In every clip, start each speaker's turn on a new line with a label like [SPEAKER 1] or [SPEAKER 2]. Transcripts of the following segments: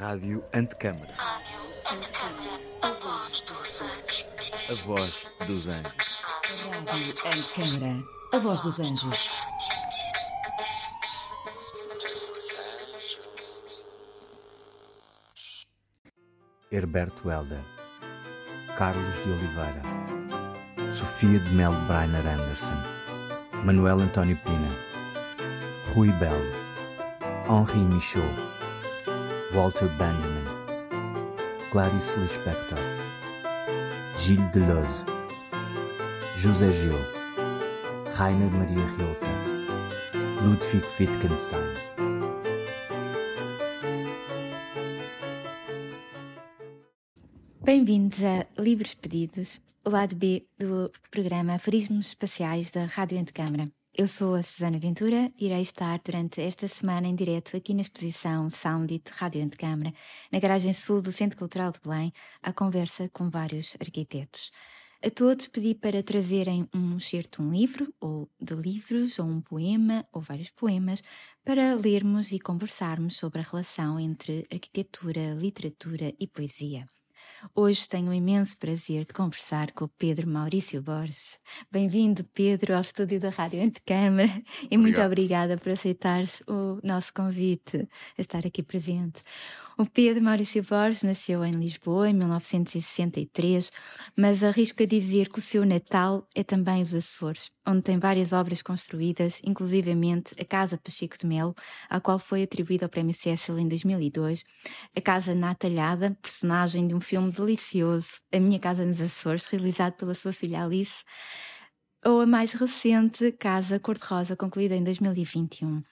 [SPEAKER 1] Rádio Antecâmara.
[SPEAKER 2] A voz dos anjos.
[SPEAKER 1] A voz dos anjos.
[SPEAKER 3] Rádio Antecâmara. A voz dos anjos.
[SPEAKER 4] Herberto Helder, Carlos de Oliveira, Sofia de Melo Brainer Anderson, Manuel António Pina, Rui Belo, Henri Michaud, Walter Benjamin, Clarice Lispector, Gilles Deleuze, José Gil, Rainer Maria Rilke, Ludwig Wittgenstein.
[SPEAKER 5] Bem-vindos a Livros Pedidos, o lado B do programa Aforismos Espaciais da Rádio Antecâmara. Eu sou a Susana Ventura e irei estar durante esta semana em direto aqui na exposição Soundit Rádio Antecâmara, na garagem sul do Centro Cultural de Belém, à conversa com vários arquitetos. A todos pedi para trazerem um excerto, um livro, ou de livros, ou um poema, ou vários poemas, para lermos e conversarmos sobre a relação entre arquitetura, literatura e poesia. Hoje tenho o imenso prazer de conversar com o Pedro Maurício Borges. Bem-vindo, Pedro, ao estúdio da Rádio Antecâmara e muito obrigada por aceitares o nosso convite a estar aqui presente. O Pedro Maurício Borges nasceu em Lisboa em 1963, mas arrisco a dizer que o seu Natal é também os Açores, onde tem várias obras construídas, inclusivamente a Casa Pacheco de Melo, à qual foi atribuído o Prémio Cecil em 2002, a Casa na Talhada, personagem de um filme delicioso, A Minha Casa nos Açores, realizado pela sua filha Alice, ou a mais recente Casa Cor-de-Rosa, concluída em 2021.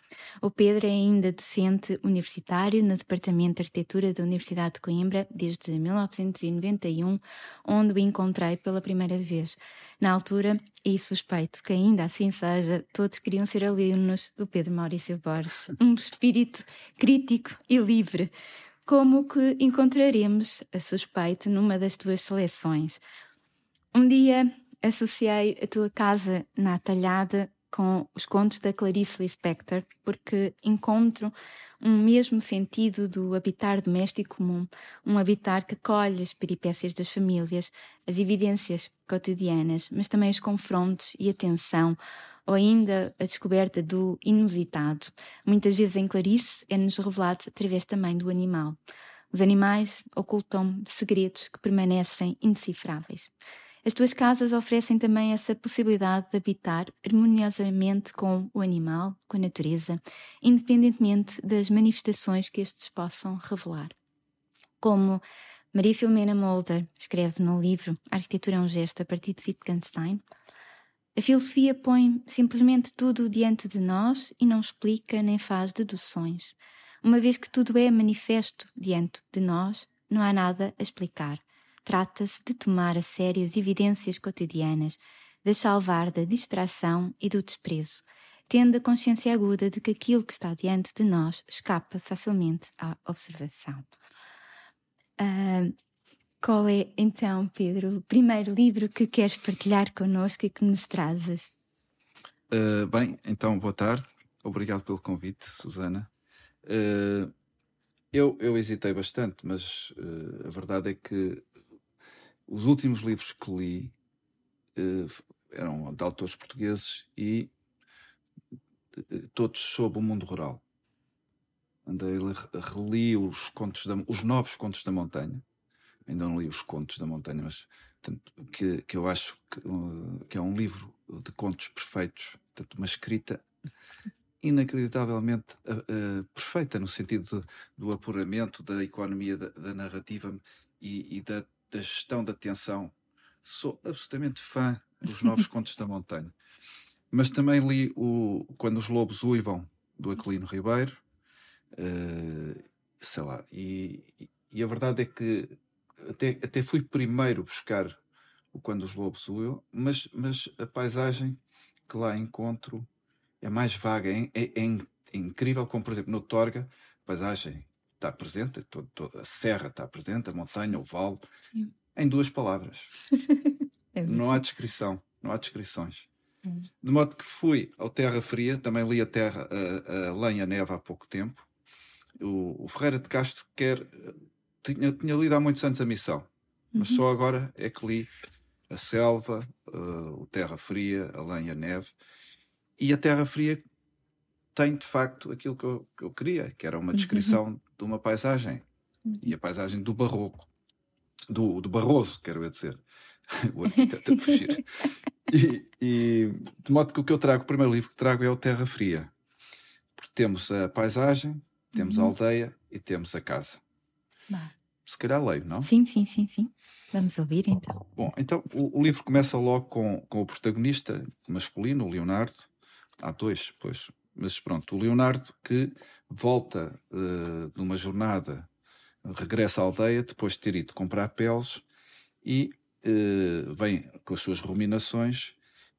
[SPEAKER 5] O Pedro é ainda docente universitário no Departamento de Arquitetura da Universidade de Coimbra desde 1991, onde o encontrei pela primeira vez. Na altura, e suspeito que ainda assim seja, todos queriam ser alunos do Pedro Maurício Borges, um espírito crítico e livre, como que encontraremos, a suspeito, numa das tuas seleções. Um dia associei a tua casa na talhada com os contos da Clarice Lispector, porque encontro um mesmo sentido do habitar doméstico comum, um habitar que acolhe as peripécias das famílias, as evidências cotidianas, mas também os confrontos e a tensão, ou ainda a descoberta do inusitado. Muitas vezes em Clarice é-nos revelado através também do animal. Os animais ocultam segredos que permanecem indecifráveis. As tuas casas oferecem também essa possibilidade de habitar harmoniosamente com o animal, com a natureza, independentemente das manifestações que estes possam revelar. Como Maria Filomena Mulder escreve no livro Arquitetura é um gesto a partir de Wittgenstein, a filosofia põe simplesmente tudo diante de nós e não explica nem faz deduções. Uma vez que tudo é manifesto diante de nós, não há nada a explicar. Trata-se de tomar a sério as evidências cotidianas, de salvar da distração e do desprezo, tendo a consciência aguda de que aquilo que está diante de nós escapa facilmente à observação. Uh, qual é, então, Pedro, o primeiro livro que queres partilhar connosco e que nos trazes?
[SPEAKER 6] Uh, bem, então, boa tarde. Obrigado pelo convite, Susana. Uh, eu, eu hesitei bastante, mas a verdade é que os últimos livros que li uh, eram de autores portugueses e uh, todos sobre o mundo rural. Andei, reli os, contos da, os novos contos da montanha. Ainda não li os contos da montanha, mas tanto, que, que eu acho que, uh, que é um livro de contos perfeitos, tanto uma escrita inacreditavelmente uh, uh, perfeita no sentido do apuramento da economia da, da narrativa e, e da da gestão da atenção. Sou absolutamente fã dos Novos Contos da Montanha. Mas também li o Quando os Lobos Uivam, do Aquilino Ribeiro. Uh, sei lá. E, e, a verdade é que até, até fui primeiro buscar o Quando os Lobos Uivam, mas, mas a paisagem que lá encontro é mais vaga. É, é, é incrível, como por exemplo no Torga, paisagem está presente, todo, todo, a serra está presente, a montanha, o vale, Sim. em duas palavras. é não há descrição, não há descrições. Hum. De modo que fui ao Terra Fria, também li a Terra, a, a Lenha Neve há pouco tempo, o, o Ferreira de Castro quer. Tinha, tinha lido há muitos anos a missão, mas
[SPEAKER 5] Uhum.
[SPEAKER 6] só agora é que li a selva, uh, o Terra Fria, a Lenha Neve, e a Terra Fria tem de facto aquilo que eu, que eu queria, que era uma descrição de uma paisagem, e a paisagem do barroco, do, do Barroso, quero eu dizer, o arquiteto a fugir. E, e, de modo que o que eu trago, o primeiro livro que trago é o Terra Fria, porque temos a paisagem, temos a
[SPEAKER 5] Uhum.
[SPEAKER 6] aldeia e temos a casa.
[SPEAKER 5] Bah.
[SPEAKER 6] Se calhar leio, não?
[SPEAKER 5] Sim, sim, sim, sim. Vamos ouvir então.
[SPEAKER 6] Bom, então o, o livro começa logo com, com o protagonista masculino, o Leonardo. Há dois, pois. Mas pronto, o Leonardo que volta eh, numa jornada, regressa à aldeia depois de ter ido comprar peles e eh, vem com as suas ruminações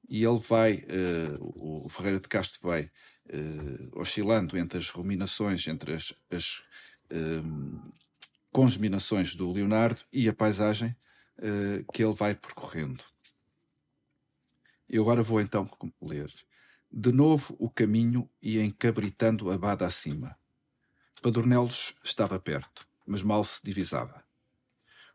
[SPEAKER 6] e ele vai, eh, o Ferreira de Castro vai oscilando entre as ruminações, entre as, as ehm, congeminações do Leonardo e a paisagem que ele vai percorrendo. Eu agora vou então ler. De novo o caminho ia encabritando a bada acima. Padornelos estava perto, mas mal se divisava.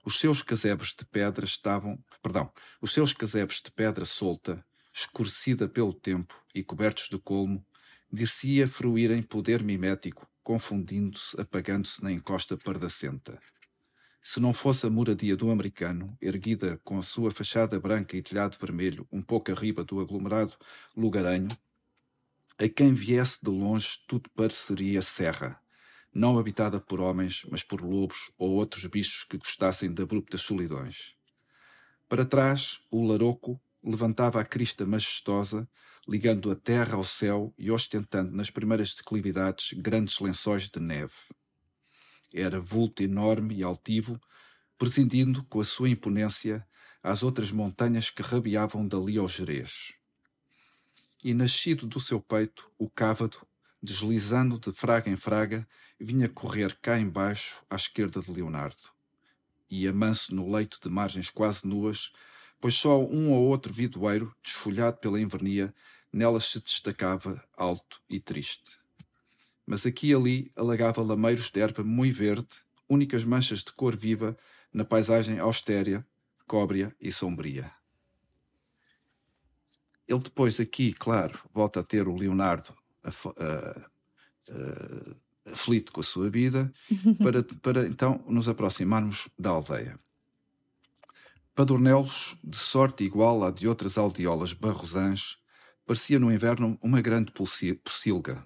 [SPEAKER 6] Os seus casebres de pedra estavam, perdão, os seus casebres de pedra solta, escurecida pelo tempo e cobertos de colmo, dir-se-ia fruírem poder mimético, confundindo-se, apagando-se na encosta pardacenta. Se não fosse a moradia do americano, erguida com a sua fachada branca e telhado vermelho um pouco arriba do aglomerado lugaranho, a quem viesse de longe tudo pareceria serra, não habitada por homens, mas por lobos ou outros bichos que gostassem de abruptas solidões. Para trás, o laroco levantava a crista majestosa, ligando a terra ao céu e ostentando nas primeiras declividades grandes lençóis de neve. Era vulto enorme e altivo, presidindo com a sua imponência às outras montanhas que rabiavam dali ao Jerez. E nascido do seu peito, o cávado, deslizando de fraga em fraga, vinha correr cá embaixo à esquerda de Leonardo. Ia manso no leito de margens quase nuas, pois só um ou outro vidoeiro, desfolhado pela invernia, nelas se destacava alto e triste. Mas aqui e ali alagava lameiros de erva muito verde, únicas manchas de cor viva na paisagem austera, cóbria e sombria. Ele depois aqui, claro, volta a ter o Leonardo af- aflito com a sua vida, para, para então nos aproximarmos da aldeia. Padornelos, de sorte igual à de outras aldeolas barrosãs, parecia no inverno uma grande pocilga.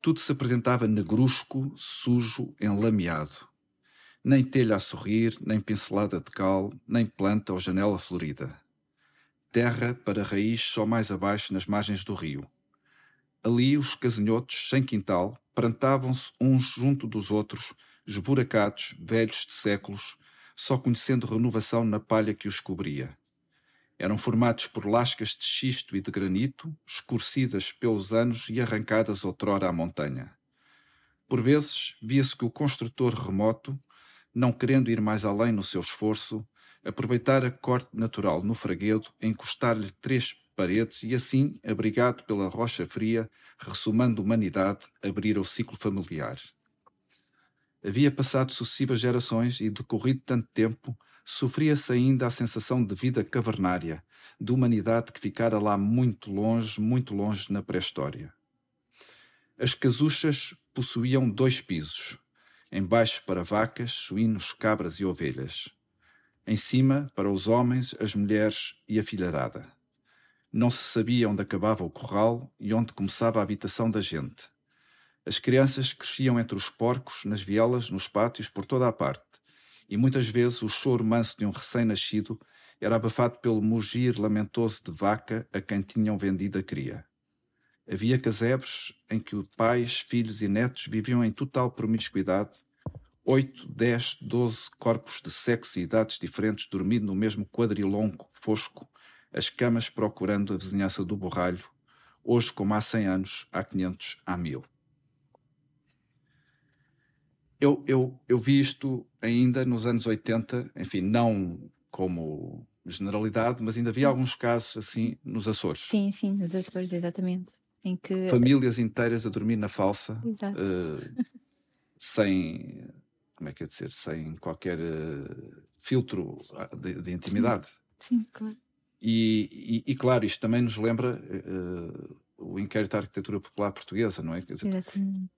[SPEAKER 6] Tudo se apresentava negrusco, sujo, enlameado. Nem telha a sorrir, nem pincelada de cal, nem planta ou janela florida. Terra para raiz só mais abaixo nas margens do rio. Ali os casinhotos, sem quintal, prantavam-se uns junto dos outros, esburacados, velhos de séculos, só conhecendo renovação na palha que os cobria. Eram formados por lascas de xisto e de granito, escurecidas pelos anos e arrancadas outrora à montanha. Por vezes, via-se que o construtor remoto, não querendo ir mais além no seu esforço, aproveitar a corte natural no fraguedo, encostar-lhe três paredes e assim, abrigado pela rocha fria, ressumando humanidade, abrir o ciclo familiar. Havia passado sucessivas gerações e, decorrido tanto tempo, sofria-se ainda a sensação de vida cavernária, de humanidade que ficara lá muito longe, muito longe na pré-história. As casuchas possuíam dois pisos, embaixo para vacas, suínos, cabras e ovelhas. Em cima, para os homens, as mulheres e a filharada. Não se sabia onde acabava o corral e onde começava a habitação da gente. As crianças cresciam entre os porcos, nas vielas, nos pátios, por toda a parte, e muitas vezes o choro manso de um recém-nascido era abafado pelo mugir lamentoso de vaca a quem tinham vendido a cria. Havia casebres em que pais, filhos e netos viviam em total promiscuidade, oito, dez, doze corpos de sexo e idades diferentes dormindo no mesmo quadrilongo fosco, as camas procurando a vizinhança do borralho, hoje como há cem anos, há quinhentos, há mil. Eu, eu, eu vi isto ainda nos anos 80, enfim, não como generalidade, mas ainda havia alguns casos assim nos Açores.
[SPEAKER 5] Sim, sim, nos Açores, exatamente. Em que.
[SPEAKER 6] Famílias inteiras a dormir na falsa. Eh, sem, como é que é dizer, sem qualquer uh, filtro ah, de, de intimidade.
[SPEAKER 5] Sim, claro.
[SPEAKER 6] E, e, e, claro, isto também nos lembra uh, o inquérito à arquitetura popular portuguesa, não é? Quer dizer,
[SPEAKER 5] Exatamente.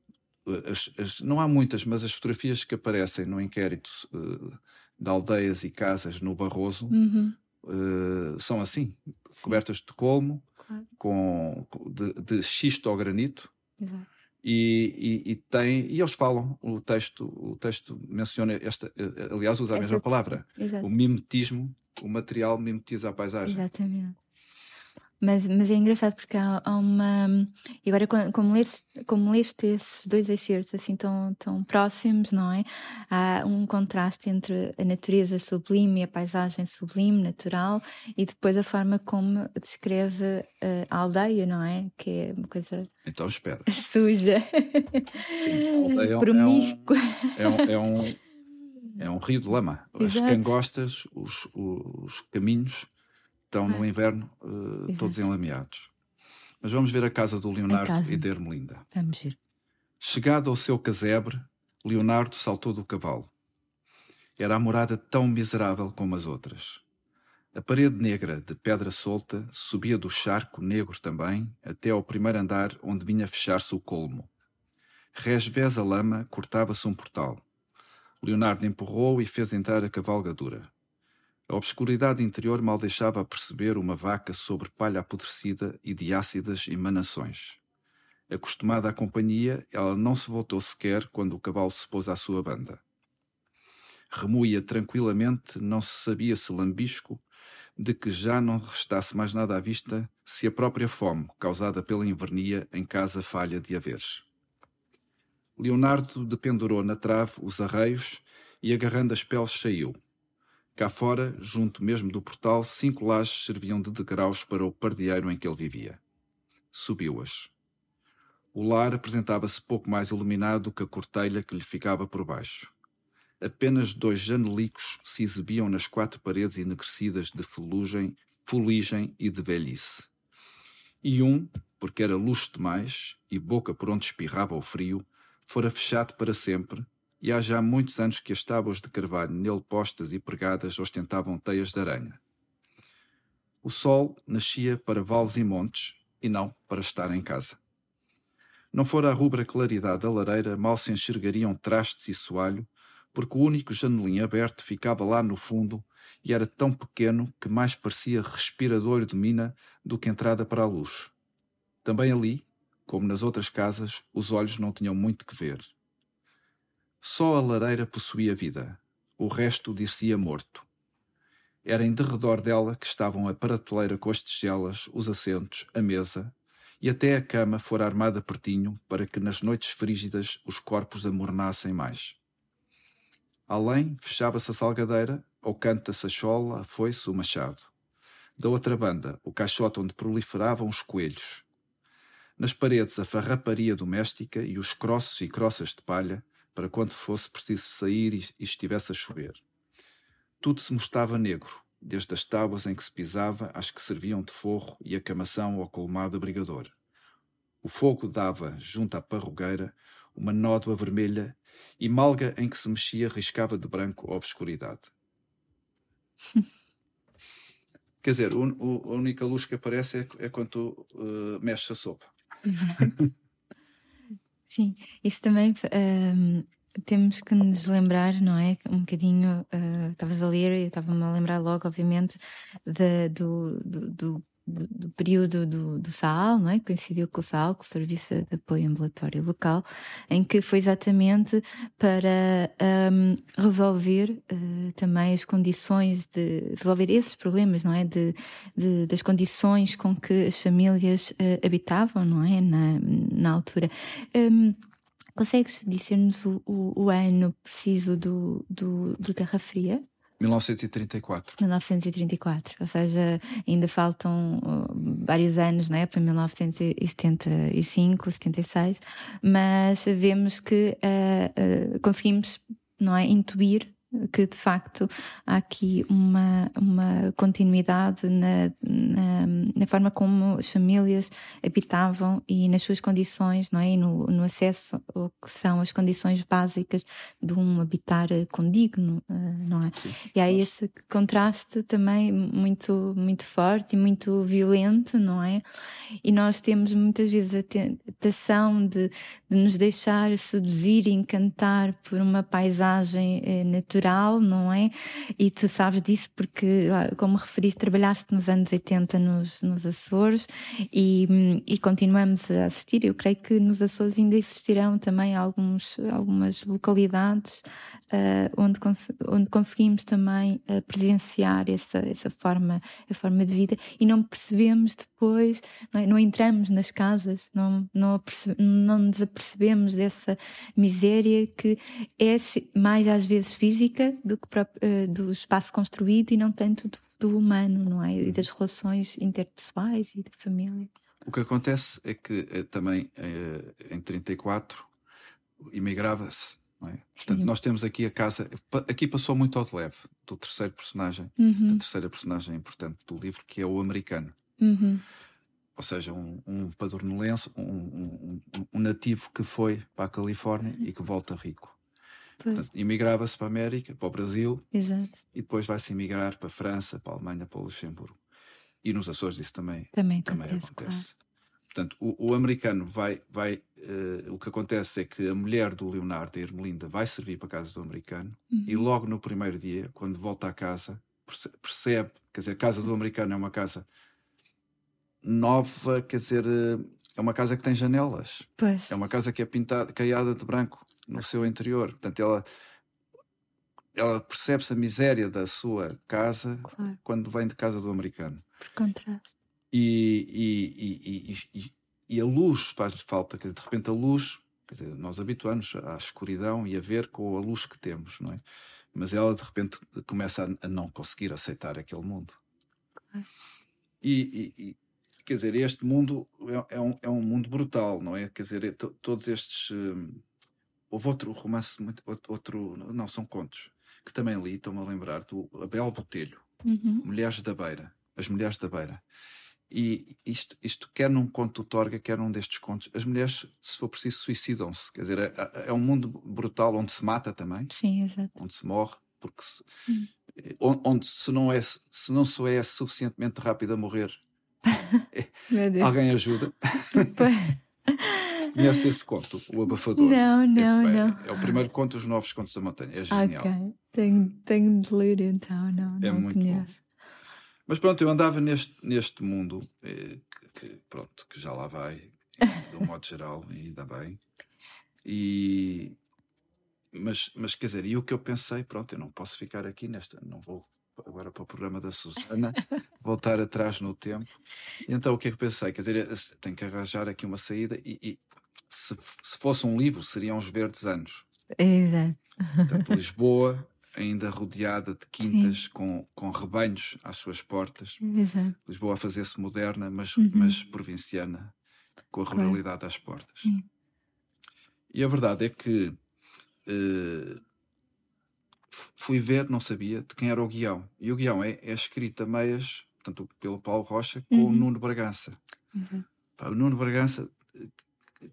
[SPEAKER 6] As, as, não há muitas, mas as fotografias que aparecem no inquérito uh, de aldeias e casas no Barroso
[SPEAKER 5] Uhum.
[SPEAKER 6] uh, são assim, cobertas de colmo,
[SPEAKER 5] Claro.
[SPEAKER 6] com, de, de xisto ao granito,
[SPEAKER 5] Exato.
[SPEAKER 6] e, e, e tem e eles falam o texto o texto menciona esta eh, aliás usa a
[SPEAKER 5] Essa-
[SPEAKER 6] mesma palavra
[SPEAKER 5] Exato.
[SPEAKER 6] o mimetismo o material mimetiza a paisagem
[SPEAKER 5] Exatamente. Mas, mas é engraçado porque há, há uma. E agora, como, leste, como leste esses dois excertos assim tão, tão próximos, não é? Há um contraste entre a natureza sublime e a paisagem sublime, natural, e depois a forma como descreve eh, a aldeia, não é? Que é uma coisa
[SPEAKER 6] então espera
[SPEAKER 5] suja,
[SPEAKER 6] Sim, aldeia é um-
[SPEAKER 5] promíscua.
[SPEAKER 6] é um, é um é um rio de lama as
[SPEAKER 5] Exato.
[SPEAKER 6] cangostas os, os caminhos estão no
[SPEAKER 5] Ah.
[SPEAKER 6] inverno eh, todos enlameados mas vamos ver a casa do Leonardo
[SPEAKER 5] casa.
[SPEAKER 6] e da Ermelinda
[SPEAKER 5] Vamos ver.
[SPEAKER 6] Chegado ao seu casebre, Leonardo saltou do cavalo. Era a morada tão miserável como as outras. A parede negra de pedra solta subia do charco negro também até ao primeiro andar onde vinha fechar-se o colmo. Resvés a lama cortava-se um portal. Leonardo empurrou e fez entrar a cavalgadura. A obscuridade interior mal deixava perceber uma vaca sobre palha apodrecida e de ácidas emanações. Acostumada à companhia, ela não se voltou sequer quando o cavalo se pôs à sua banda. Remuía tranquilamente, não se sabia se lambisco, de que já não restasse mais nada à vista se a própria fome, causada pela invernia, em casa falha de haveres. Leonardo dependurou na trave os arreios e, agarrando as peles, saiu. Cá fora, junto mesmo do portal, cinco lajes serviam de degraus para o pardieiro em que ele vivia. Subiu-as. O lar apresentava-se pouco mais iluminado que a cortelha que lhe ficava por baixo. Apenas dois janelicos se exibiam nas quatro paredes enegrecidas de fuligem, fuligem e de velhice. E um, porque era luxo demais e boca por onde espirrava o frio, fora fechado para sempre, e há já muitos anos que as tábuas de carvalho nele postas e pregadas ostentavam teias de aranha. O sol nascia para vales e montes, e não para estar em casa. Não fora a rubra claridade da lareira, mal se enxergariam trastes e soalho, porque o único janelim aberto ficava lá no fundo e era tão pequeno que mais parecia respirador de mina do que entrada para a luz. Também ali, como nas outras casas, os olhos não tinham muito que ver. Só a lareira possuía vida, o resto dir-se-ia morto. Era em derredor dela que estavam a prateleira com as tigelas, os assentos, a mesa, e até a cama fora armada pertinho para que nas noites frígidas os corpos amornassem mais. Além, fechava-se a salgadeira, ao canto da sachola, a foice, o machado. Da outra banda, o caixote onde proliferavam os coelhos. Nas paredes, a farraparia doméstica e os crosses e croças de palha, para quando fosse preciso sair e estivesse a chover. Tudo se mostrava negro, desde as tábuas em que se pisava às que serviam de forro e a camação ao colmado abrigador. O fogo dava, junto à parrugueira, uma nódoa vermelha e malga em que se mexia riscava de branco a obscuridade. Quer dizer, a única luz que aparece é, é quando tu eh, mexes a sopa.
[SPEAKER 5] Sim, isso também ahm, temos que nos lembrar, não é? Um bocadinho, ah, estavas a ler, eu estava-me a lembrar logo, obviamente, da- do, do, do, do- do período do, do SAAL, não é? Coincidiu com o SAAL, com o Serviço de Apoio Ambulatório Local, em que foi exatamente para ahm, resolver ah, também as condições de resolver esses problemas, não é? De, de- das condições com que as famílias eh, habitavam, não é? Na, na altura. Hum, consegues dizer-nos o, o- o ano preciso do, do, do Terra Fria?
[SPEAKER 6] 1934.
[SPEAKER 5] 1934, ou seja, ainda faltam uh, vários anos, não é? Para 1975, 76, mas vemos que uh, uh, conseguimos, não é? Intuir que de facto há aqui uma, uma continuidade na, na, na, forma como as famílias habitavam e nas suas condições, não é? E no, no acesso ao que são as condições básicas de um habitar condigno, eh, não é? Sim, e há esse contraste também muito, muito forte e muito violento, não é? E nós temos muitas vezes a tentação de, de nos deixar seduzir e encantar por uma paisagem eh, natural natural, não é? E tu sabes disso porque, como referiste, trabalhaste nos anos 80 nos, nos Açores e, e continuamos a assistir. Eu creio que nos Açores ainda existirão também alguns, algumas localidades uh, onde, cons onde conseguimos também uh, presenciar essa, essa forma, a forma de vida e não percebemos depois, não, é? não entramos nas casas, não, não, não nos apercebemos dessa miséria que é mais às vezes física do que uh, do espaço construído e não tanto do, do humano, não é? E das relações interpessoais e da família.
[SPEAKER 6] O que acontece é que também em 34 imigrava-se é? Portanto, nós temos aqui a casa. Aqui passou muito ao de leve do terceiro personagem, uhum. a terceira personagem importante do livro, que é o americano.
[SPEAKER 5] Uhum.
[SPEAKER 6] Ou seja, um, um padronelense, um, um, um, nativo que foi para a Califórnia uhum. e que volta rico. Imigrava-se para a América, para o Brasil,
[SPEAKER 5] Exato.
[SPEAKER 6] e depois vai-se emigrar para a França, para a Alemanha, para o Luxemburgo. E nos Açores isso também,
[SPEAKER 5] também, também acontece. acontece. Claro.
[SPEAKER 6] Portanto, o, o americano vai, vai uh, o que acontece é que a mulher do Leonardo, a Ermelinda, vai servir para a casa do americano uhum. e logo no primeiro dia, quando volta à casa, percebe, quer dizer, a casa do americano é uma casa nova, quer dizer, eh, é uma casa que tem janelas.
[SPEAKER 5] Pois.
[SPEAKER 6] É uma casa que é pintada, caiada de branco no seu interior. Portanto, ela ela percebe-se a miséria da sua casa claro. quando vem de casa do americano.
[SPEAKER 5] Por contraste
[SPEAKER 6] e, e, e, e a luz faz falta, que de repente a luz, dizer, nós habituamos à escuridão e a ver com a luz que temos, não é? Mas ela de repente começa a, a não conseguir aceitar aquele mundo. E, quer dizer, este mundo é, é, um, é um mundo brutal, não é? Quer dizer, é todos estes. Hum, houve outro romance, muito, outro, não, são contos, que também li, estou-me a lembrar, do Abel Botelho,
[SPEAKER 5] uhum.
[SPEAKER 6] Mulheres da Beira, As Mulheres da Beira. E isto, isto quer num conto do Torga, quer num destes contos, as mulheres, se for preciso, suicidam-se. Quer dizer, é, é, é, um mundo brutal onde se mata também.
[SPEAKER 5] Sim, exato.
[SPEAKER 6] Onde se morre, porque se, eh, onde se não, é, se não se é suficientemente rápido a morrer, é, alguém ajuda. Conhece esse conto, O Abafador?
[SPEAKER 5] Não, não,
[SPEAKER 6] é,
[SPEAKER 5] não.
[SPEAKER 6] É o primeiro conto dos Novos Contos da Montanha. É genial.
[SPEAKER 5] Ok, tenho, tenho de ler então, não,
[SPEAKER 6] é
[SPEAKER 5] não
[SPEAKER 6] muito conheço. Bom. Mas pronto, eu andava neste, neste mundo, eh, que, pronto, que já lá vai, de um modo geral, ainda bem. E, mas, mas quer dizer, e o que eu pensei, pronto, eu não posso ficar aqui nesta, não vou agora para o programa da Susana, voltar atrás no tempo. Então o que é que pensei? Quer dizer, tenho que arranjar aqui uma saída e, e se, se, fosse um livro, seriam os verdes anos.
[SPEAKER 5] Exato.
[SPEAKER 6] Portanto, Lisboa, ainda rodeada de quintas com, com rebanhos às suas portas.
[SPEAKER 5] Exato.
[SPEAKER 6] Lisboa a fazer-se moderna, mas, uhum. mas provinciana, com a ruralidade claro. às portas. Uhum. E a verdade é que uh, fui ver, não sabia, de quem era o guião. E o guião é, é escrito a meias, portanto, pelo Paulo Rocha, com uhum. o Nuno Bragança.
[SPEAKER 5] Uhum.
[SPEAKER 6] o Nuno Bragança, eh,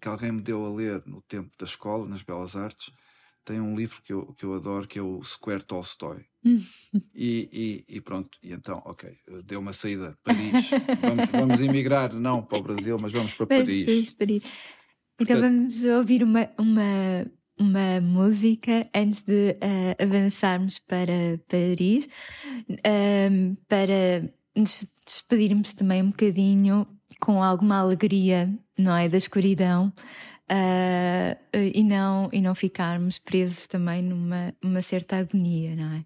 [SPEAKER 6] que alguém me deu a ler no tempo da escola, nas Belas Artes, tem um livro que eu, que eu adoro que é o Square Tolstoy. e, e, e, pronto, e então, ok, deu uma saída. Paris, vamos, vamos emigrar, não para o Brasil, mas vamos para Paris.
[SPEAKER 5] Paris. Então Portanto, vamos ouvir uma, uma, uma música antes de uh, avançarmos para Paris, para nos despedirmos também um bocadinho com alguma alegria, não é? Da escuridão uh, e, não, e não ficarmos presos também numa uma certa agonia, não é?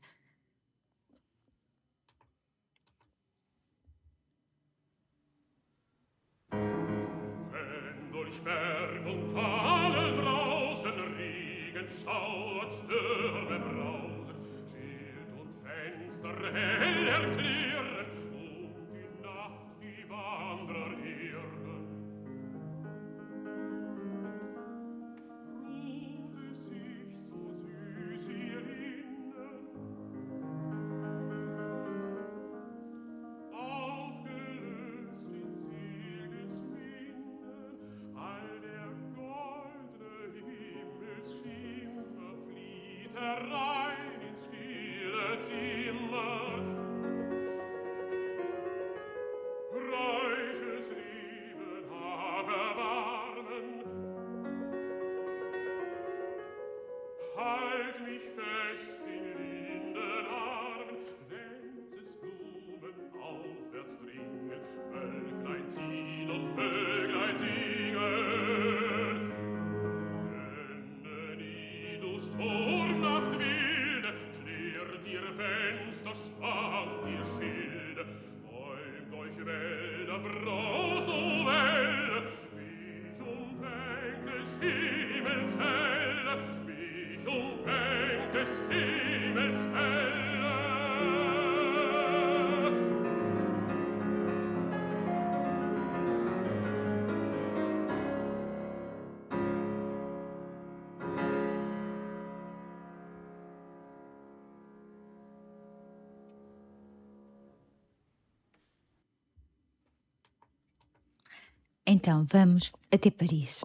[SPEAKER 5] Então, vamos até Paris.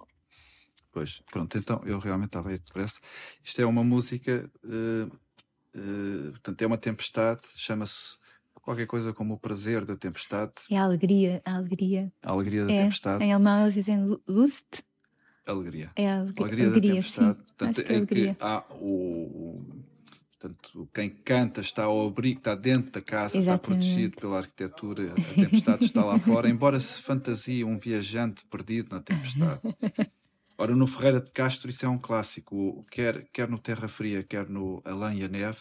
[SPEAKER 6] Pois, pronto, então eu realmente estava aí depressa. Isto é uma música, eh, eh, portanto, é uma tempestade, chama-se qualquer coisa como o prazer da tempestade,
[SPEAKER 5] É a alegria, a alegria.
[SPEAKER 6] a alegria da
[SPEAKER 5] É,
[SPEAKER 6] tempestade,
[SPEAKER 5] em alemão eles dizem Lust.
[SPEAKER 6] alegria.
[SPEAKER 5] É a alegria,
[SPEAKER 6] alegria,
[SPEAKER 5] alegria,
[SPEAKER 6] da tempestade,
[SPEAKER 5] sim.
[SPEAKER 6] portanto,
[SPEAKER 5] é
[SPEAKER 6] em
[SPEAKER 5] alegria.
[SPEAKER 6] que há o- portanto, quem canta está ao abrigo, está dentro da casa, está
[SPEAKER 5] Exatamente.
[SPEAKER 6] protegido pela arquitetura, a tempestade está lá fora, embora se fantasie um viajante perdido na tempestade. Ora, no Ferreira de Castro isso é um clássico, quer, quer no Terra Fria, quer no Além e a Neve,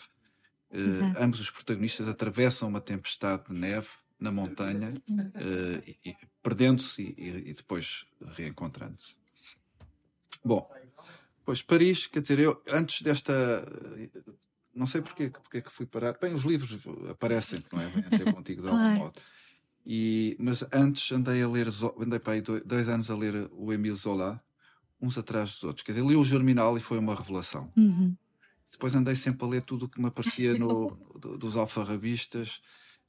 [SPEAKER 6] eh, ambos os protagonistas atravessam uma tempestade de neve na montanha, eh, perdendo-se e- e depois reencontrando-se. Bom, pois Paris, quer dizer, eu antes desta. Não sei porque, porque é que fui parar. Bem, os livros aparecem, não é? Vêm até contigo de algum
[SPEAKER 5] Claro.
[SPEAKER 6] modo. E, mas antes andei a ler, andei para aí dois, dois anos a ler o Emile Zola, uns atrás dos outros. Quer dizer, li o Germinal e foi uma revelação.
[SPEAKER 5] Uhum.
[SPEAKER 6] Depois andei sempre a ler tudo o que me aparecia no, do- dos alfarrabistas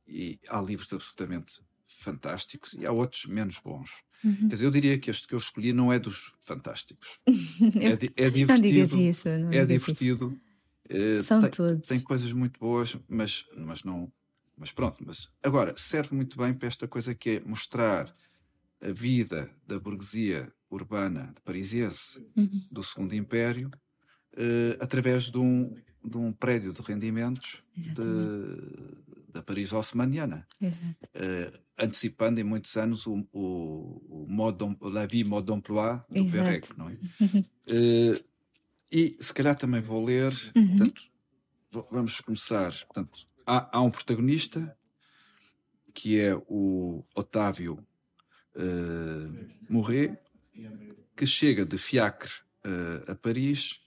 [SPEAKER 6] e há livros absolutamente fantásticos e há outros menos bons.
[SPEAKER 5] Uhum.
[SPEAKER 6] Quer dizer, eu diria que este que eu escolhi não é dos fantásticos. É, di- é divertido.
[SPEAKER 5] isso.
[SPEAKER 6] É
[SPEAKER 5] digas isso.
[SPEAKER 6] Eh,
[SPEAKER 5] São
[SPEAKER 6] tem,
[SPEAKER 5] todos.
[SPEAKER 6] tem coisas muito boas, mas, mas não. Mas pronto, mas agora serve muito bem para esta coisa que é mostrar a vida da burguesia urbana parisiense
[SPEAKER 5] Uhum.
[SPEAKER 6] do Segundo Império eh, através de um, de um prédio de rendimentos de, da Paris Haussmanniana,
[SPEAKER 5] Exato.
[SPEAKER 6] eh, antecipando em muitos anos o, o, o d'em- la vie mode d'emploi do. Perec, não é? E se calhar também vou ler,
[SPEAKER 5] Uhum.
[SPEAKER 6] portanto, vamos começar. Portanto, há, há um protagonista que é o Otávio Mouret, que chega de fiacre eh, a Paris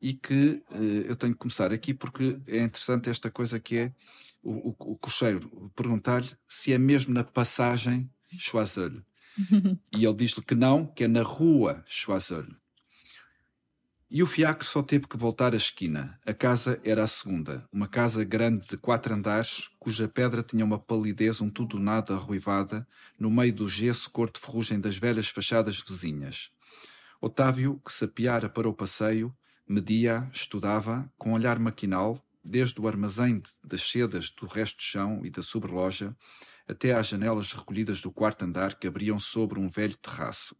[SPEAKER 6] e que eh, eu tenho que começar aqui porque é interessante esta coisa que é o, o, o cocheiro perguntar-lhe se é mesmo na passagem Choiseul. E ele diz-lhe que não, que é na rua Choiseul. E o fiacre só teve que voltar à esquina. A casa era a segunda, uma casa grande de quatro andares, cuja pedra tinha uma palidez um tudo nada arruivada, no meio do gesso cor de ferrugem das velhas fachadas vizinhas. Otávio, que se apiara para o passeio, media, estudava, com olhar maquinal, desde o armazém de- das sedas do resto de chão e da sobreloja, até às janelas recolhidas do quarto andar que abriam sobre um velho terraço.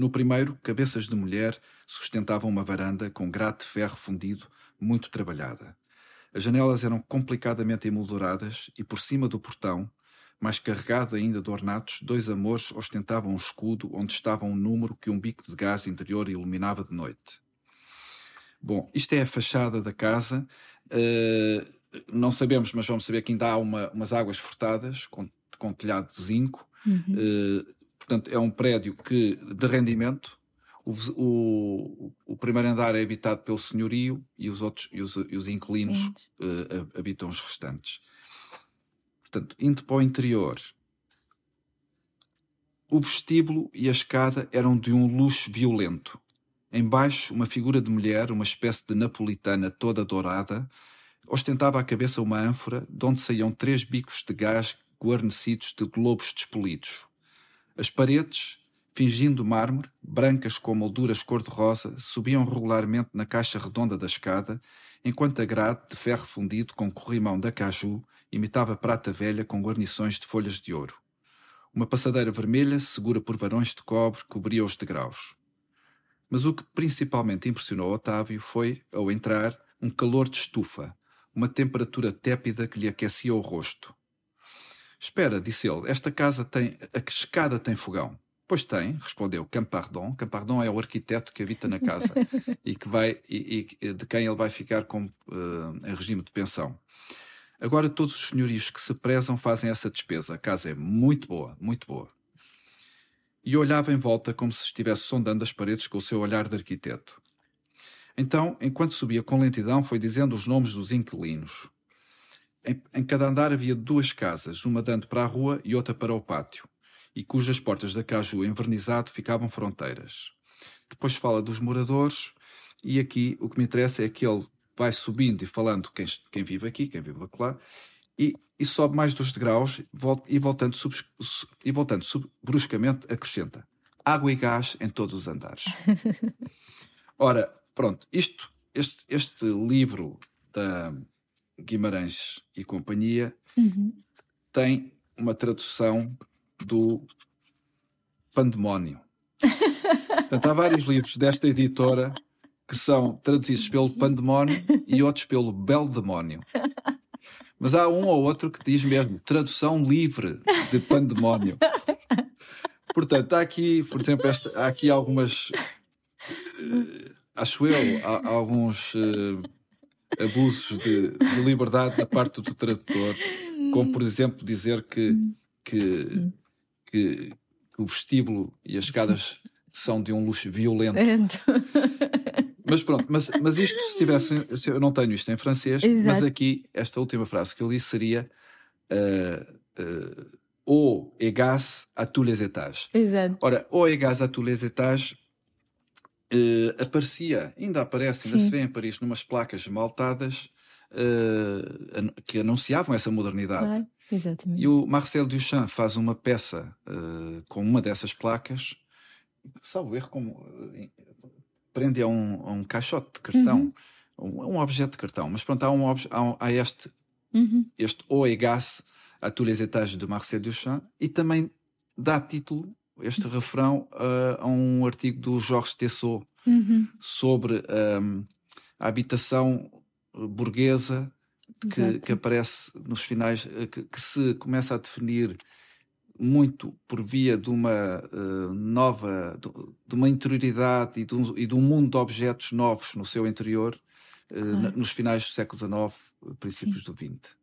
[SPEAKER 6] No primeiro, cabeças de mulher sustentavam uma varanda com grade de ferro fundido, muito trabalhada. As janelas eram complicadamente emolduradas e por cima do portão, mais carregado ainda de ornatos, dois amores ostentavam um escudo onde estava um número que um bico de gás interior iluminava de noite. Bom, isto é a fachada da casa. eh, não sabemos, mas vamos saber que ainda há uma- umas águas furtadas com, com telhado de zinco.
[SPEAKER 5] Uhum.
[SPEAKER 6] Eh, portanto, é um prédio que, de rendimento. O, o- o primeiro andar é habitado pelo senhorio e os outros e os, e os inquilinos hab- habitam os restantes. Portanto, indo para o interior, o vestíbulo e a escada eram de um luxo violento. Embaixo, uma figura de mulher, uma espécie de napolitana toda dourada, ostentava à cabeça uma ânfora de onde saíam três bicos de gás guarnecidos de globos despolidos. As paredes, fingindo mármore, brancas com molduras cor-de-rosa, subiam regularmente na caixa redonda da escada, enquanto a grade de ferro fundido com corrimão da caju imitava prata velha com guarnições de folhas de ouro. Uma passadeira vermelha, segura por varões de cobre, cobria os degraus. Mas o que principalmente impressionou Otávio foi, ao entrar, um calor de estufa, uma temperatura tépida que lhe aquecia o rosto. Espera, disse ele, esta casa tem. A escada tem fogão. Pois tem, respondeu Campardon. Campardon é o arquiteto que habita na casa e que vai e, e de quem ele vai ficar com, uh, em regime de pensão. Agora todos os senhorios que se prezam fazem essa despesa. A casa é muito boa, muito boa. E olhava em volta como se estivesse sondando as paredes com o seu olhar de arquiteto. Então, enquanto subia com lentidão, foi dizendo os nomes dos inquilinos. Em, em cada andar havia duas casas, uma dando para a rua e outra para o pátio e cujas portas da caju envernizado ficavam fronteiras. Depois fala dos moradores, e aqui o que me interessa é que ele vai subindo e falando quem, quem vive aqui, quem vive lá, e, e sobe mais dos degraus e voltando, sub, e voltando sub, bruscamente acrescenta água e gás em todos os andares. Ora, pronto, isto, este, este livro da Guimarães e Companhia
[SPEAKER 5] Uhum.
[SPEAKER 6] tem uma tradução do Pandemónio. Portanto, há vários livros desta editora que são traduzidos pelo Pandemónio e outros pelo Beldemónio. Mas há um ou outro que diz mesmo tradução livre de Pandemónio. Portanto, há aqui, por exemplo, esta, há aqui algumas. eh, acho eu, há, há alguns eh, abusos de, de liberdade da parte do tradutor, como por exemplo dizer que, que, que o vestíbulo e as escadas são de um luxo violento. Mas pronto, mas, mas isto se tivesse. se Eu não tenho isto em francês, mas
[SPEAKER 5] Exato.
[SPEAKER 6] aqui esta última frase que eu li seria. Uh, uh, eau et gaz à tous les étages.
[SPEAKER 5] Exato.
[SPEAKER 6] Ora, eau et gaz à tous les étages eh, aparecia, ainda aparece, ainda
[SPEAKER 5] Sim.
[SPEAKER 6] se vê em Paris, numas placas maltadas an- que anunciavam essa modernidade.
[SPEAKER 5] Claro. Exatamente.
[SPEAKER 6] E o Marcel Duchamp faz uma peça eh, com uma dessas placas, salvo erro, como prende a um, a um caixote de cartão, um, um objeto de cartão. Mas pronto, há, um, há, há este,
[SPEAKER 5] Uhum.
[SPEAKER 6] este Gaz à tous les étages de Marcel Duchamp e também dá título, este refrão, a- a um artigo do Georges Tessot
[SPEAKER 5] Uhum.
[SPEAKER 6] sobre hum, a habitação burguesa que, que aparece nos finais, eh, que, que se começa a definir muito por via de uma eh, nova, de- de uma interioridade e de, um, e de um mundo de objetos novos no seu interior na- nos finais do século XIX, princípios do XX.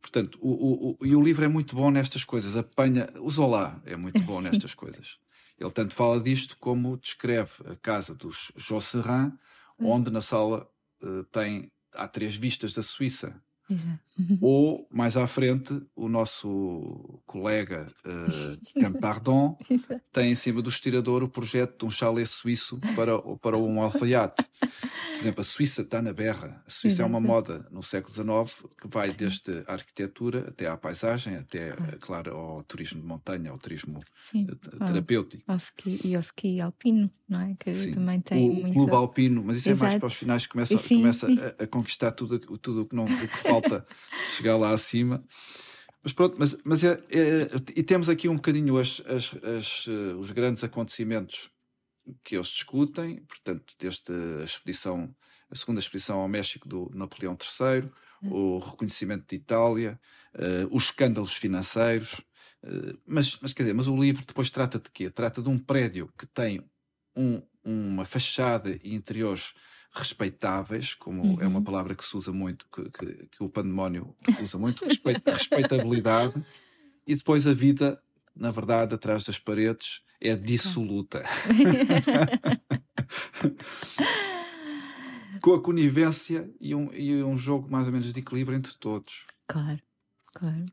[SPEAKER 6] Portanto, o, o, e o livro é muito bom nestas coisas, apanha, o Zola é muito bom nestas coisas. Ele tanto fala disto como descreve a casa dos Josserand,
[SPEAKER 5] Hum.
[SPEAKER 6] onde na sala eh, tem, há três vistas da Suíça.
[SPEAKER 5] Exato.
[SPEAKER 6] Ou, mais à frente, o nosso colega uh, Campardon
[SPEAKER 5] Exato.
[SPEAKER 6] tem em cima do estirador o projeto de um chalé suíço para, para um alfaiate. Por exemplo, a Suíça está na berra. A Suíça é uma
[SPEAKER 5] Exato.
[SPEAKER 6] moda no século XIX que vai desde a arquitetura até à paisagem, até,
[SPEAKER 5] Claro.
[SPEAKER 6] eh, claro, ao turismo de montanha, ao turismo
[SPEAKER 5] Sim.
[SPEAKER 6] eh, te- terapêutico.
[SPEAKER 5] ao ski, e ao ski alpino, não é? Que
[SPEAKER 6] Sim.
[SPEAKER 5] também tem
[SPEAKER 6] o
[SPEAKER 5] muito.
[SPEAKER 6] clube alpino, mas isso é mais
[SPEAKER 5] Exato.
[SPEAKER 6] para os finais que começa,
[SPEAKER 5] Sim,
[SPEAKER 6] começa a, a conquistar tudo o tudo que não o que falta chegar lá acima. Mas pronto, mas, mas é, é- e temos aqui um bocadinho as, as- as, eh, os grandes acontecimentos que eles discutem, portanto, desde a expedição, a segunda expedição ao México do Napoleão III, o reconhecimento de Itália, eh, os escândalos financeiros, eh, mas, mas quer dizer, mas o livro depois trata de quê? Trata de um prédio que tem um- uma fachada e interiores respeitáveis, como é uma
[SPEAKER 5] Uhum.
[SPEAKER 6] palavra que se usa muito, que, que- que o pandemónio usa muito, respeit- respeitabilidade, e depois a vida, na verdade, atrás das paredes, é dissoluta. Com a conivência e um, e um jogo mais ou menos de equilíbrio entre todos.
[SPEAKER 5] Claro, claro.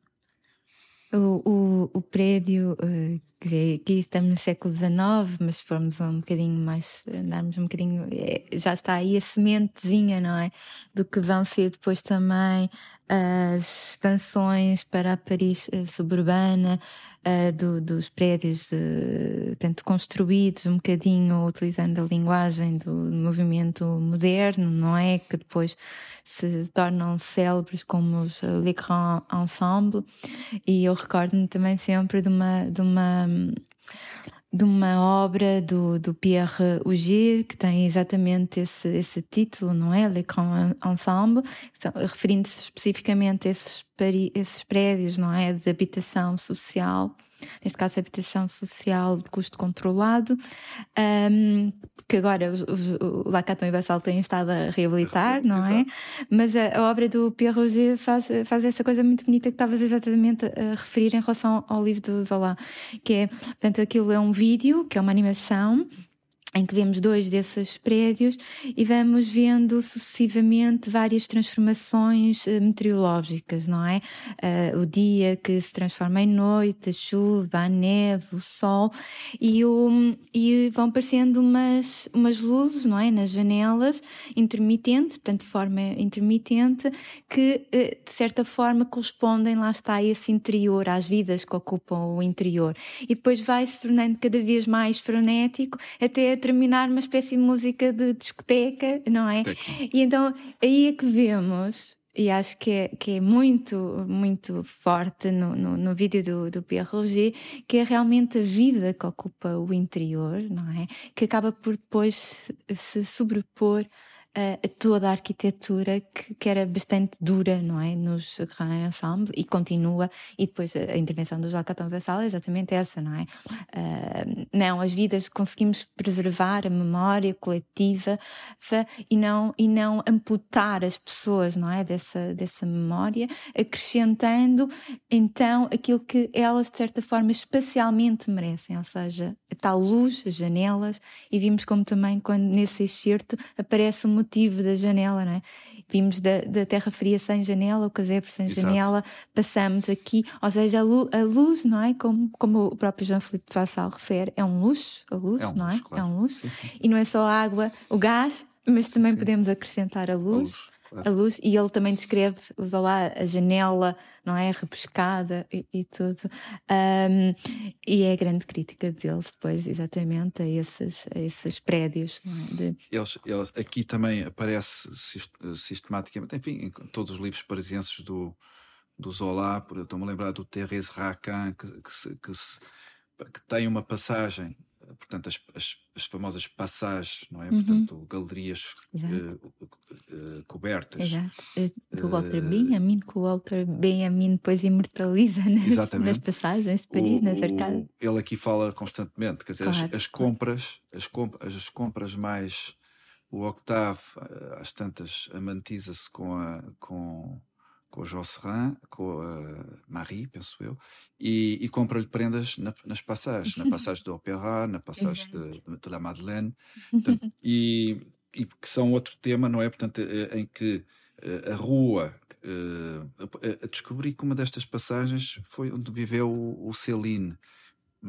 [SPEAKER 5] O, o, prédio, eh, que é- aqui estamos no século XIX, mas se formos um bocadinho mais, andarmos um bocadinho, eh, já está aí a sementezinha, não é? Do que vão ser depois também as expansões para a Paris eh, suburbana, eh, do- dos prédios, eh, tanto construídos, um bocadinho utilizando a linguagem do movimento moderno, não é? Que depois se tornam célebres como os eh, Le Grand Ensemble. E eu recordo-me também sempre de uma. De uma de uma obra do, do Pierre Auger, que tem exatamente esse, esse título, não é? Le Grand Ensemble, referindo-se especificamente a esses, esses prédios, não é? De habitação social, neste caso, habitação social de custo controlado, ahm, que agora os- os- o Lacaton e Vassal têm estado a reabilitar, não é? Mas a, a obra do Pierre Roger faz, faz essa coisa muito bonita que estavas exatamente a, a referir em relação ao livro do Zola, que é, portanto, aquilo é um vídeo, que é uma animação, em que vemos dois desses prédios e vamos vendo sucessivamente várias transformações eh, meteorológicas, não é? Eh, o dia que se transforma em noite, a chuva, a neve, o sol e, o, e vão aparecendo umas, umas luzes, não é? Nas janelas, intermitentes, portanto, de forma intermitente, que eh, de certa forma correspondem, lá está, a esse interior, às vidas que ocupam o interior. E depois vai se tornando cada vez mais frenético até terminar uma espécie de música de discoteca, não é? E então aí é que vemos. E acho que é, que é muito, muito forte no, no, no vídeo do, do Pierre Roger, que é realmente a vida que ocupa o interior, não é? Que acaba por depois se, se sobrepor a, toda a arquitetura que, que era bastante dura, não é? Nos Grand Ensemble e continua. E depois a, intervenção do Jacques Vassal é exatamente essa, não é? Ah, não, as vidas conseguimos preservar a memória coletiva e não, e não amputar as pessoas, não é? Dessa, dessa memória, acrescentando então aquilo que elas, de certa forma, espacialmente merecem, ou seja, a tal luz, as janelas, e vimos como também quando nesse excerto aparece o motivo da janela, não é? Vimos da, da terra fria sem janela, o casebre sem
[SPEAKER 6] Exato.
[SPEAKER 5] janela, passamos aqui, ou seja, a, lu- a luz, não é? Como, como o próprio João Filipe Vassal refere, é um luxo, a luz,
[SPEAKER 6] É um
[SPEAKER 5] não é?
[SPEAKER 6] luxo, claro.
[SPEAKER 5] É um luxo.
[SPEAKER 6] Sim, sim.
[SPEAKER 5] E não é só a água, o gás, mas também
[SPEAKER 6] sim.
[SPEAKER 5] podemos acrescentar a
[SPEAKER 6] A
[SPEAKER 5] luz. A luz, e ele também descreve, usa lá a janela, não é? Repescada e, e tudo. Ahm, e é a grande crítica dele depois, exatamente, a esses, a esses prédios. é? De-
[SPEAKER 6] Eles, eles- aqui também aparece sis- sistematicamente, enfim, em todos os livros parisienses do, do Zola, por- eu estou-me a lembrar do Thérèse Racan, que, que, que que tem uma passagem, portanto, as, as, as famosas passagens, não é?
[SPEAKER 5] Uhum.
[SPEAKER 6] Portanto, galerias eh, eh, cobertas.
[SPEAKER 5] Exato. Eh, Do Walter
[SPEAKER 6] Eh,
[SPEAKER 5] Benjamin, que o Walter Benjamin depois imortaliza nas, nas passagens de Paris,
[SPEAKER 6] O-
[SPEAKER 5] nas
[SPEAKER 6] o-
[SPEAKER 5] arcadas.
[SPEAKER 6] Ele aqui fala constantemente, quer dizer, as-
[SPEAKER 5] Claro,
[SPEAKER 6] as,
[SPEAKER 5] claro.
[SPEAKER 6] compras, as, comp- as compras mais o Octave, às tantas amantiza-se com a com com a Josserand, com a Marie, penso eu, e, e compra-lhe prendas na- nas passagens, na passagem do Opéra, na passagem de, de La Madeleine, Portanto, e, e que são outro tema, não é? Portanto, eh, em que eh, a rua. eh, eh, descobri que uma destas passagens foi onde viveu o, o Céline.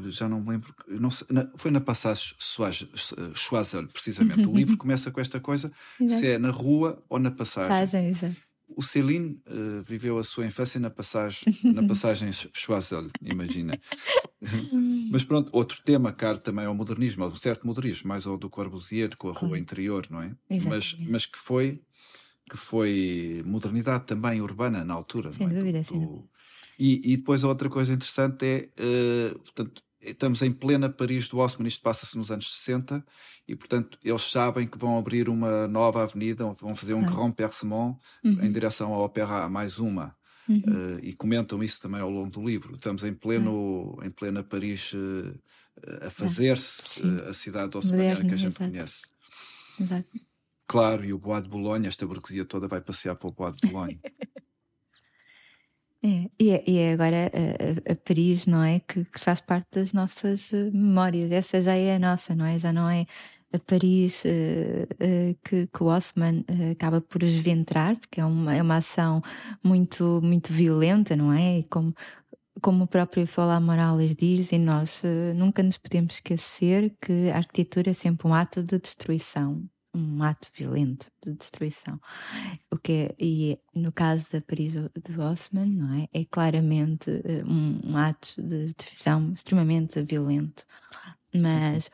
[SPEAKER 6] Já não me lembro. não sei- na- foi na passagem Choise- eh, Choiseul, precisamente. O livro começa com esta coisa: se é na rua ou na passagem.
[SPEAKER 5] Passagem.
[SPEAKER 6] O Céline eh, viveu a sua infância na passagem, na passagem Choiseul, imagina. Mas pronto, outro tema caro também ao modernismo, ao certo modernismo, mais ao do Corbusier, com a rua interior, não é? Mas,
[SPEAKER 5] Exatamente.
[SPEAKER 6] mas que foi que foi modernidade também urbana na altura.
[SPEAKER 5] Sem
[SPEAKER 6] não é?
[SPEAKER 5] Dúvida, sem
[SPEAKER 6] do-
[SPEAKER 5] dúvida.
[SPEAKER 6] E, e depois a outra coisa interessante é, eh, portanto, estamos em plena Paris do Haussmann, isto passa-se nos anos 60, e portanto eles sabem que vão abrir uma nova avenida, vão fazer um
[SPEAKER 5] Claro.
[SPEAKER 6] grand percement
[SPEAKER 5] Uhum,
[SPEAKER 6] em direção ao Opéra, mais uma.
[SPEAKER 5] uhum.
[SPEAKER 6] Eh, e comentam isso também ao longo do livro. Estamos em pleno, em plena Paris eh, a fazer-se eh, a cidade haussmanniana que a gente
[SPEAKER 5] exato.
[SPEAKER 6] conhece.
[SPEAKER 5] Exato.
[SPEAKER 6] Claro, e o Bois de Boulogne, esta burguesia toda vai passear para o Bois de Boulogne.
[SPEAKER 5] É, e, é, e é agora a, a- Paris, não é? Que, que faz parte das nossas eh, memórias. Essa já é a nossa, não é? Já não é a Paris eh, eh, que, que o Osman eh, acaba por esventrar, porque é uma, é uma ação muito, muito violenta, não é? E como, como o próprio Solá Morales diz, e nós nunca nos podemos esquecer que a arquitetura é sempre um ato de destruição. Um ato violento de destruição. O que é, e no caso da Paris de Haussmann, não é? É claramente eh, um, um ato de destruição extremamente violento. Mas.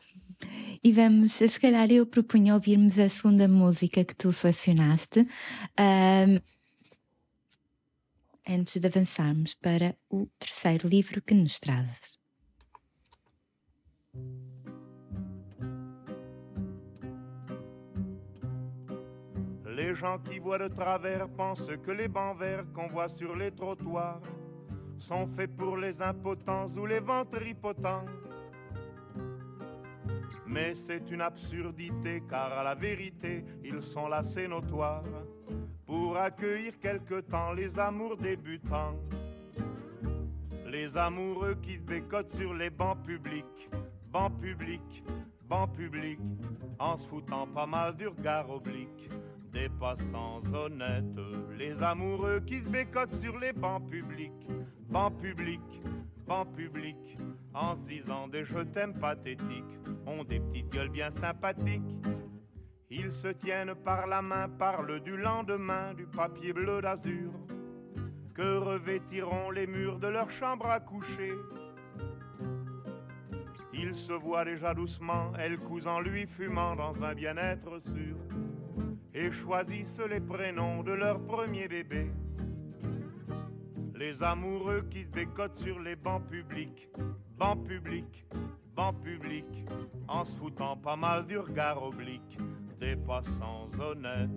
[SPEAKER 5] E vamos, se calhar eu propunha ouvirmos a segunda música que tu selecionaste. ahm, antes de avançarmos para o terceiro livro que nos trazes.
[SPEAKER 7] Les gens qui voient de travers pensent que les bancs verts qu'on voit sur les trottoirs sont faits pour les impotents ou les ventripotents. Mais c'est une absurdité car à la vérité ils sont là c'est notoire pour accueillir quelque temps les amours débutants. Les amoureux qui se bécotent sur les bancs publics, bancs publics, bancs publics, en se foutant pas mal du regard oblique des passants honnêtes. Les amoureux qui se bécotent sur les bancs publics, bancs publics, bancs publics, en se disant des je t'aime pathétiques, ont des petites gueules bien sympathiques. Ils se tiennent par la main, parlent du lendemain, du papier bleu d'azur, que revêtiront les murs de leur chambre à coucher. Ils se voient déjà doucement, elle couse en lui fumant dans un bien-être sûr, et choisissent les prénoms de leur premier bébé. Les amoureux qui se bécotent sur les bancs publics, bancs publics, bancs publics, en se foutant pas mal du regard oblique des passants honnêtes.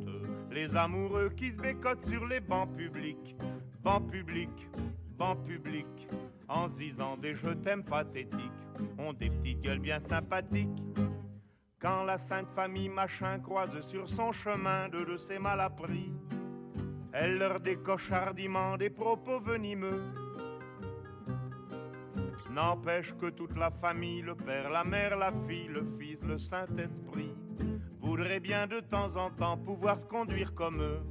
[SPEAKER 7] Les amoureux qui se bécotent sur les bancs publics, bancs publics, bancs publics, en se disant des je t'aime pathétiques, ont des petites gueules bien sympathiques. Quand la sainte famille machin croise sur son chemin deux de ses malappris, elle leur décoche hardiment des propos venimeux. N'empêche que toute la famille, le père, la mère, la fille, le fils, le Saint-Esprit, voudraient bien de temps en temps pouvoir se conduire comme eux.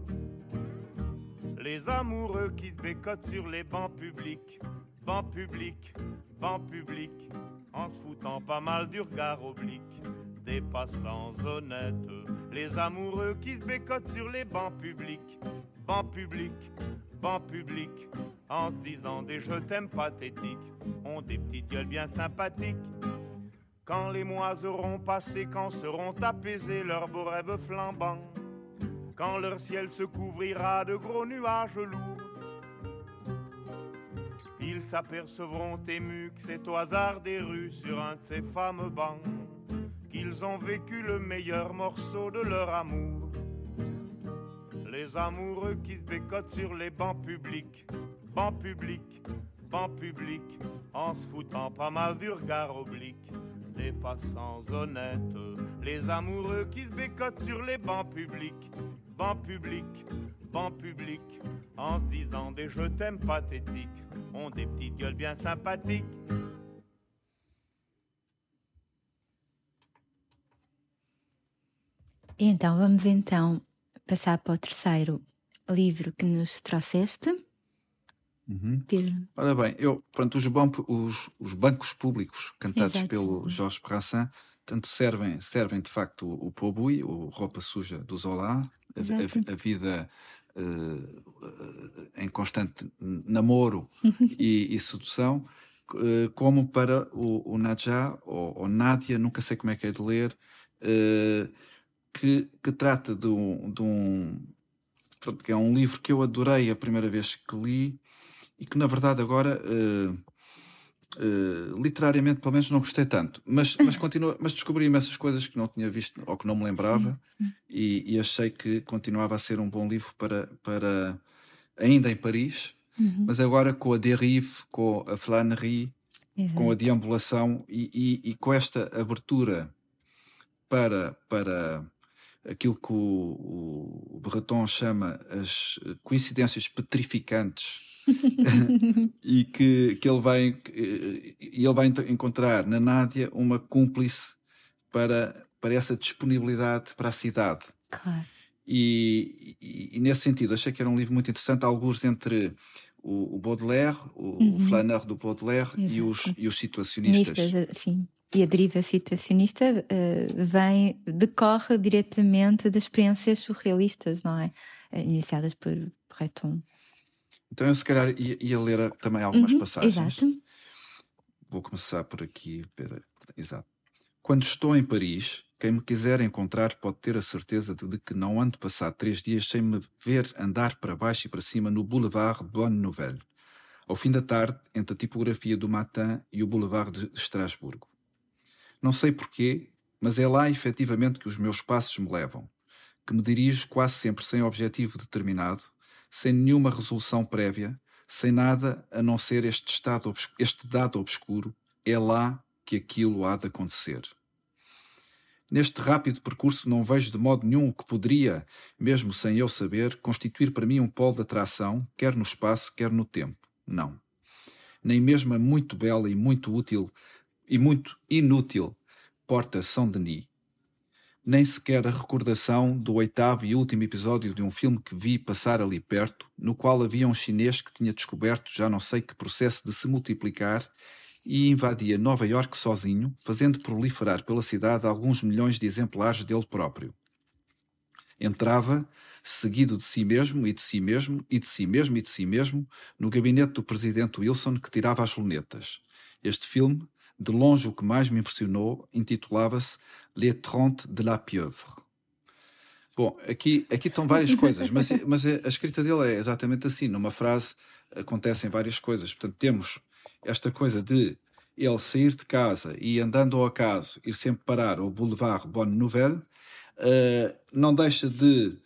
[SPEAKER 7] Les amoureux qui se bécotent sur les bancs publics, bancs publics, bancs publics, en se foutant pas mal du regard oblique des passants honnêtes. Les amoureux qui se bécotent sur les bancs publics, bancs publics, bancs publics, en se disant des je t'aime pathétiques, ont des petites gueules bien sympathiques. Quand les mois auront passé, quand seront apaisés leurs beaux rêves flambants, quand leur ciel se couvrira de gros nuages lourds, ils s'apercevront émus que c'est au hasard des rues sur un de ces fameux bancs qu'ils ont vécu le meilleur morceau de leur amour. Les amoureux qui se bécotent sur les bancs publics, bancs publics, bancs publics, en se foutant pas mal du regard oblique des passants honnêtes. Les amoureux qui se bécotent sur les bancs publics, bancs publics, bancs publics, en se disant des je t'aime pathétiques, ont des petites gueules bien sympathiques.
[SPEAKER 5] E então vamos então passar para o terceiro livro que nos trouxeste.
[SPEAKER 6] Uhum.
[SPEAKER 5] Pedro.
[SPEAKER 6] Ora bem, eu, pronto, os, bom- os- os bancos públicos cantados
[SPEAKER 5] Exato.
[SPEAKER 6] pelo Jorge Brassens tanto servem, servem de facto o, o Pobui, o Roupa Suja do Zola, a, a a vida eh, em constante namoro e, e sedução, eh, como para o, o Nadja, ou, ou Nádia, nunca sei como é que é de ler, eh, que, que trata de um, de um- pronto, que é um livro que eu adorei a primeira vez que li e que na verdade agora eh, eh, literariamente pelo menos não gostei tanto. Mas mas continua mas descobri imensas coisas que não tinha visto ou que não me lembrava e, e achei que continuava a ser um bom livro para para ainda em Paris
[SPEAKER 5] Uhum.
[SPEAKER 6] mas agora com a dérive com a flânerie com a deambulação e, e- e com esta abertura para, para aquilo que o, o Breton chama as coincidências petrificantes e que, que ele vai e ele vai encontrar na Nádia uma cúmplice para, para essa disponibilidade para a cidade
[SPEAKER 5] Claro.
[SPEAKER 6] e, e- e nesse sentido achei que era um livro muito interessante, alguns entre o, o Baudelaire, o
[SPEAKER 5] Uhum.
[SPEAKER 6] Flaneur do Baudelaire e os, e os situacionistas.
[SPEAKER 5] Sim. E a deriva situacionista uh, vem, decorre diretamente das experiências surrealistas, não é? Uh, iniciadas por Breton.
[SPEAKER 6] Então eu se calhar ia, ia ler também algumas
[SPEAKER 5] Uhum,
[SPEAKER 6] passagens.
[SPEAKER 5] Exato.
[SPEAKER 6] Vou começar por aqui. Pera, exato. Quando estou em Paris, quem me quiser encontrar pode ter a certeza de que não ando passar três dias sem me ver andar para baixo e para cima no Boulevard Bonne Nouvelle, ao fim da tarde, entre a tipografia do Matin e o Boulevard de Estrasburgo. Não sei porquê, mas é lá efetivamente que os meus passos me levam, que me dirijo quase sempre sem objetivo determinado, sem nenhuma resolução prévia, sem nada a não ser este, estado, este dado obscuro, é lá que aquilo há de acontecer. Neste rápido percurso não vejo de modo nenhum o que poderia, mesmo sem eu saber, constituir para mim um polo de atração, quer no espaço, quer no tempo. Não. Nem mesmo a muito bela e muito útil e muito inútil Porta Saint-Denis. Nem sequer a recordação do oitavo e último episódio de um filme que vi passar ali perto, no qual havia um chinês que tinha descoberto já não sei que processo de se multiplicar e invadia Nova Iorque sozinho, fazendo proliferar pela cidade alguns milhões de exemplares dele próprio. Entrava, seguido de si mesmo e de si mesmo e de si mesmo e de si mesmo, no gabinete do presidente Wilson que tirava as lunetas. Este filme, de longe o que mais me impressionou, intitulava-se Les Trente de la Pieuvre. Bom, aqui, aqui estão várias coisas, mas, mas a escrita dele é exatamente assim. Numa frase acontecem várias coisas. Portanto, temos esta coisa de ele sair de casa e andando ao acaso ir sempre parar ao Boulevard Bonne Nouvelle, uh, não deixa de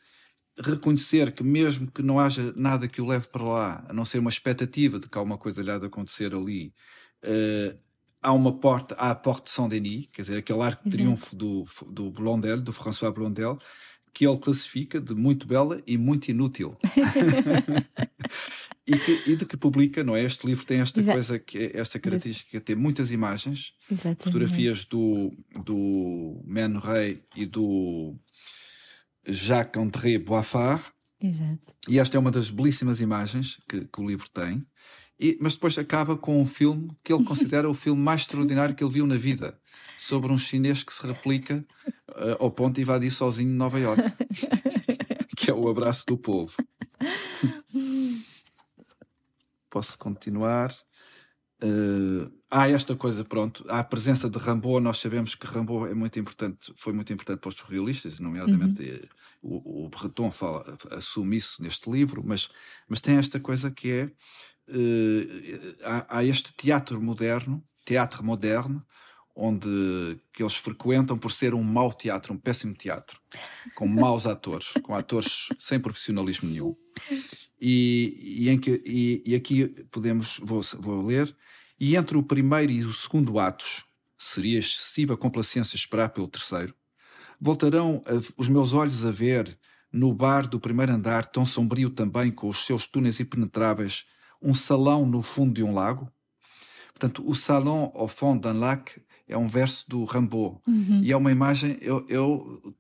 [SPEAKER 6] reconhecer que mesmo que não haja nada que o leve para lá, a não ser uma expectativa de que alguma coisa lhe há de acontecer ali, uh, há uma porta, há a Porte de Saint-Denis, quer dizer, aquele arco de triunfo do, do Blondel, do François Blondel, que ele classifica de muito bela e muito inútil. e, que, e, de que publica, não é? Este livro tem esta
[SPEAKER 5] Exato.
[SPEAKER 6] coisa, que esta característica, tem muitas imagens,
[SPEAKER 5] Exatamente.
[SPEAKER 6] fotografias do, do Man Ray e do Jacques-André Boifard,
[SPEAKER 5] Exato.
[SPEAKER 6] e esta é uma das belíssimas imagens que, que o livro tem, e, mas depois acaba com um filme que ele considera o filme mais extraordinário que ele viu na vida, sobre um chinês que se replica uh, ao ponto de invadir sozinho Nova York, que é o abraço do povo. Posso continuar? Uh, há esta coisa, pronto, há a presença de Rambo, nós sabemos que Rambo é muito importante, foi muito importante para os surrealistas, nomeadamente uhum. o, o Breton fala, assume isso neste livro, mas, mas tem esta coisa que é uh, há, há, este teatro moderno, teatro moderno, onde que eles frequentam por ser um mau teatro, um péssimo teatro, com maus atores, com atores sem profissionalismo nenhum. E, e, em que, e, e aqui podemos, vou, vou, ler, e entre o primeiro e o segundo atos, seria excessiva complacência esperar pelo terceiro, voltarão a, os meus olhos a ver, no bar do primeiro andar, tão sombrio também, com os seus túneis impenetráveis, um salão no fundo de um lago? Portanto, o salão ao fond d'un lac é um verso do Rambaud.
[SPEAKER 5] Uhum.
[SPEAKER 6] E é uma imagem, eu, eu,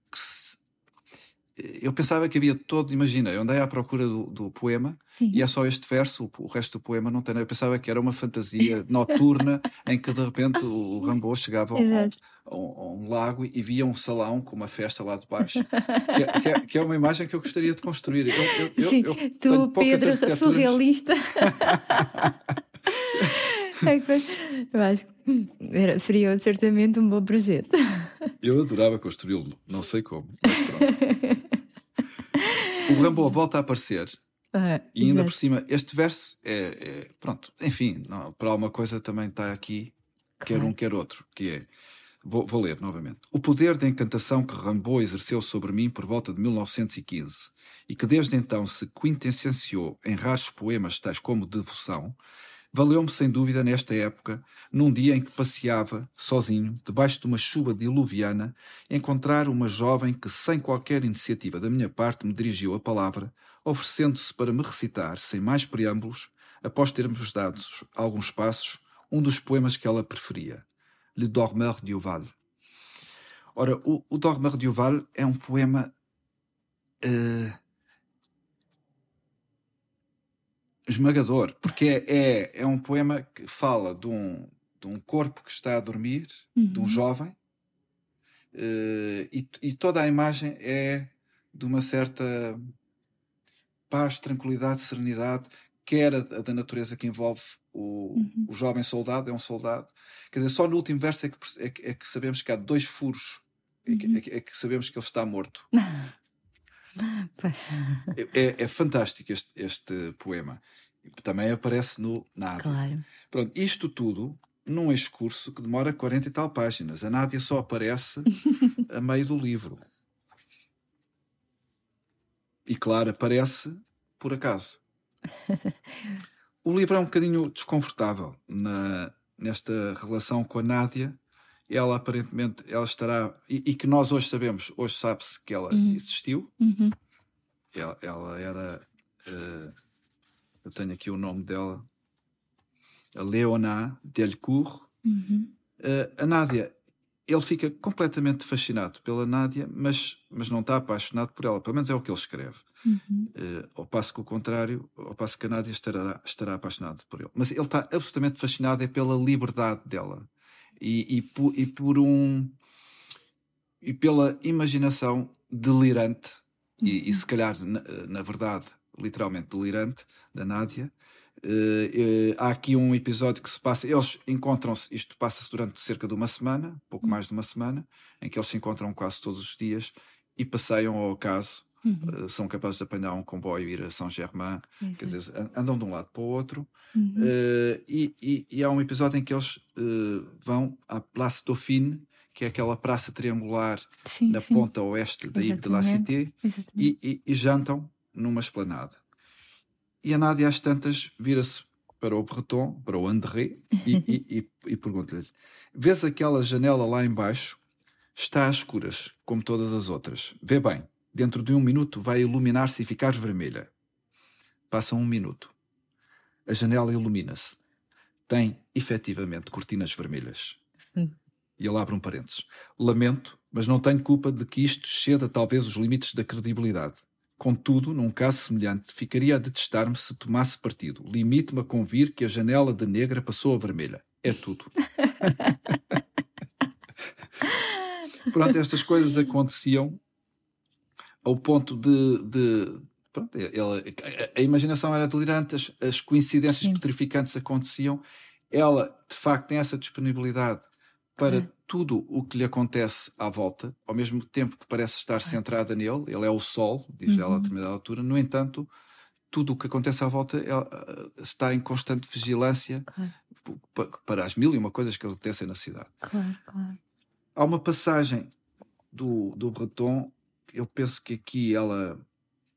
[SPEAKER 6] eu pensava que havia todo, imagina, eu andei à procura do, do poema
[SPEAKER 5] Sim.
[SPEAKER 6] e é só este verso, o, o, resto do poema não tem nada. Eu pensava que era uma fantasia noturna em que de repente o, o Rambaud chegava a um, a, um, a um, lago e via um salão com uma festa lá de baixo. que, é, que, é, que, é, uma imagem que eu gostaria de construir. Eu, eu,
[SPEAKER 5] Sim,
[SPEAKER 6] eu,
[SPEAKER 5] tu, Pedro, arquiteturas... surrealista. Eu acho que era, seria certamente um bom projeto.
[SPEAKER 6] Eu adorava construí-lo, não sei como. O Rambo volta a aparecer
[SPEAKER 5] ah,
[SPEAKER 6] e ainda por cima, este verso é, é pronto, enfim, não, para alguma coisa também está aqui, claro. quer um, quer outro, que é, vou, vou, ler novamente. O poder da encantação que Rambo exerceu sobre mim por volta de 1915 e que desde então se quintessenciou em raros poemas tais como Devoção, valeu-me sem dúvida nesta época, num dia em que passeava, sozinho, debaixo de uma chuva diluviana, encontrar uma jovem que, sem qualquer iniciativa da minha parte, me dirigiu a palavra, oferecendo-se para me recitar, sem mais preâmbulos, após termos dado alguns passos, um dos poemas que ela preferia, Le Dormeur du Val. Ora, o, o Dormeur du Val é um poema uh, esmagador, porque é, é, é, um poema que fala de um, de um corpo que está a dormir, de um
[SPEAKER 5] Uhum.
[SPEAKER 6] jovem, eh, e, e toda a imagem é de uma certa paz, tranquilidade, serenidade, quer a, da natureza que envolve o,
[SPEAKER 5] Uhum.
[SPEAKER 6] o jovem soldado, é um soldado. Quer dizer, só no último verso é que, é que- é que sabemos que há dois furos, é que,
[SPEAKER 5] Uhum.
[SPEAKER 6] é que- é que sabemos que ele está morto. É, é- é fantástico este, este poema. Também aparece no Nádia.
[SPEAKER 5] Claro.
[SPEAKER 6] Pronto, isto tudo num excurso que demora 40 e tal páginas. A Nádia só aparece a meio do livro. E claro, aparece por acaso. O livro é um bocadinho desconfortável na, nesta relação com a Nádia. Ela aparentemente ela estará. E, e que nós hoje sabemos, hoje sabe-se que ela
[SPEAKER 5] Uhum.
[SPEAKER 6] existiu.
[SPEAKER 5] Uhum.
[SPEAKER 6] Ela, ela era. eh, eu tenho aqui o nome dela. A Leona Delcourt.
[SPEAKER 5] Uhum.
[SPEAKER 6] Eh, a Nádia, ele fica completamente fascinado pela Nádia, mas, mas não está apaixonado por ela. Pelo menos é o que ele escreve.
[SPEAKER 5] Uhum.
[SPEAKER 6] Eh, ao passo que o contrário, ao passo que a Nádia estará, estará apaixonado por ele. Mas ele está absolutamente fascinado é pela liberdade dela e, e, po- e por um e pela imaginação delirante e, e se calhar na, na verdade literalmente delirante da Nádia. Eh, eh, há aqui um episódio que se passa, eles encontram-se, isto passa-se durante cerca de uma semana, pouco mais de uma semana, em que eles se encontram quase todos os dias e passeiam ao acaso
[SPEAKER 5] Uhum.
[SPEAKER 6] Uh, são capazes de apanhar um comboio e ir a São Germain, quer
[SPEAKER 5] Exato.
[SPEAKER 6] dizer, an- andam de um lado para o outro.
[SPEAKER 5] Uhum.
[SPEAKER 6] Uh, e, e- e há um episódio em que eles uh, vão à Place Dauphine, que é aquela praça triangular
[SPEAKER 5] Sim,
[SPEAKER 6] na
[SPEAKER 5] sim.
[SPEAKER 6] ponta oeste da Ilha de la. Cité, e, e- jantam numa esplanada. E a Nádia, às tantas, vira-se para o Breton, para o André, e, e pergunta-lhe: Vês aquela janela lá embaixo? Está às escuras, como todas as outras. Vê bem, dentro de um minuto vai iluminar-se e ficar vermelha. Passa um minuto. A janela ilumina-se. Tem, efetivamente, cortinas vermelhas.
[SPEAKER 5] Hum.
[SPEAKER 6] E ele abre um parênteses. Lamento, mas não tenho culpa de que isto ceda talvez os limites da credibilidade. Contudo, num caso semelhante, ficaria a detestar-me se tomasse partido. Limite-me a convir que a janela de negra passou a vermelha. É tudo. Pronto, estas coisas aconteciam ao ponto de. de- pronto, ele- a, a imaginação era delirante, as, as coincidências
[SPEAKER 5] Sim.
[SPEAKER 6] petrificantes aconteciam. Ela, de facto, tem essa disponibilidade para
[SPEAKER 5] Claro.
[SPEAKER 6] tudo o que lhe acontece à volta, ao mesmo tempo que parece estar centrada nele. Ele é o sol, diz ela a
[SPEAKER 5] Uhum.
[SPEAKER 6] determinada altura. No entanto, tudo o que acontece à volta ela, ah, está em constante vigilância pa- para as mil e uma coisas que acontecem na cidade.
[SPEAKER 5] claro, claro.
[SPEAKER 6] Há uma passagem do, do Breton, eu penso que aqui ela,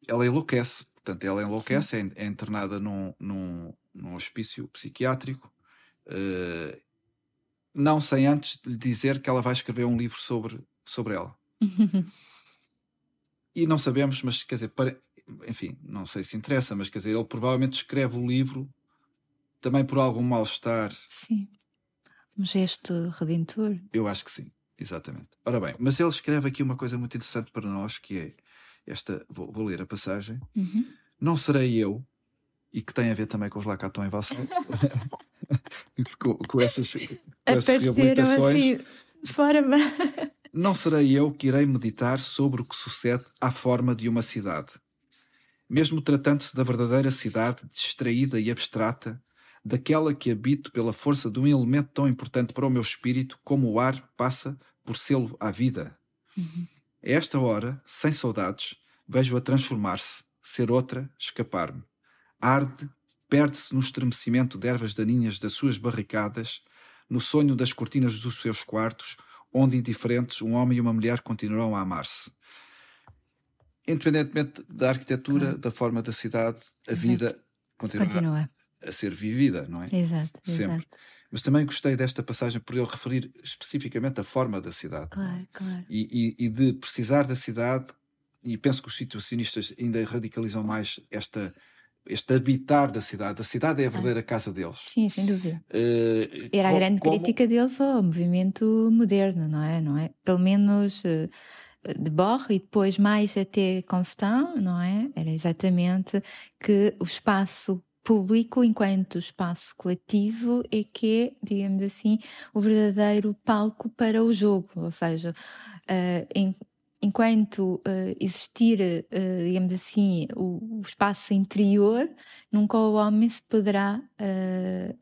[SPEAKER 6] ela enlouquece, portanto, ela enlouquece, é, é internada num, num, num hospício psiquiátrico, eh, não sem antes lhe dizer que ela vai escrever um livro sobre, sobre ela. E não sabemos, mas quer dizer, pare- enfim, não sei se interessa, mas quer dizer, ele provavelmente escreve o livro também por algum mal-estar
[SPEAKER 5] Sim. Um gesto redentor.
[SPEAKER 6] Eu acho que sim, exatamente. Ora bem, mas ele escreve aqui uma coisa muito interessante para nós, que é esta, vou, vou ler a passagem.
[SPEAKER 5] Uhum.
[SPEAKER 6] Não serei eu, e que tem a ver também com os Lacaton e Valsão, com, com essas, com essas
[SPEAKER 5] Apareceram
[SPEAKER 6] reabilitações.
[SPEAKER 5] assim, fora.
[SPEAKER 6] Não serei eu que irei meditar sobre o que sucede à forma de uma cidade. Mesmo tratando-se da verdadeira cidade, distraída e abstrata, daquela que habito pela força de um elemento tão importante para o meu espírito como o ar passa por selo à vida.
[SPEAKER 5] Uhum.
[SPEAKER 6] A esta hora, sem saudades, vejo-a transformar-se, ser outra, escapar-me. Arde, perde-se no estremecimento de ervas daninhas das suas barricadas, no sonho das cortinas dos seus quartos, onde indiferentes um homem e uma mulher continuarão a amar-se. Independentemente da arquitetura,
[SPEAKER 5] Claro.
[SPEAKER 6] da forma da cidade, a vida continuará
[SPEAKER 5] Continua.
[SPEAKER 6] A ser vivida, não é?
[SPEAKER 5] Exato,
[SPEAKER 6] Sempre.
[SPEAKER 5] exato.
[SPEAKER 6] Mas também gostei desta passagem por ele referir especificamente a forma da cidade
[SPEAKER 5] Claro, claro.
[SPEAKER 6] e, e- e de precisar da cidade, e penso que os situacionistas ainda radicalizam mais esta, este habitar da cidade. A cidade é a verdadeira casa deles.
[SPEAKER 5] Sim, sem dúvida.
[SPEAKER 6] Eh,
[SPEAKER 5] Era a
[SPEAKER 6] co-
[SPEAKER 5] grande
[SPEAKER 6] como-
[SPEAKER 5] crítica deles ao movimento moderno, não é? Não é? Pelo menos eh, de Borre e depois mais até Constant, não é? Era exatamente que o espaço público, enquanto espaço coletivo, é que é, digamos assim, o verdadeiro palco para o jogo. Ou seja, uh, em, enquanto uh, existir, uh, digamos assim, o, o, espaço interior, nunca o homem se poderá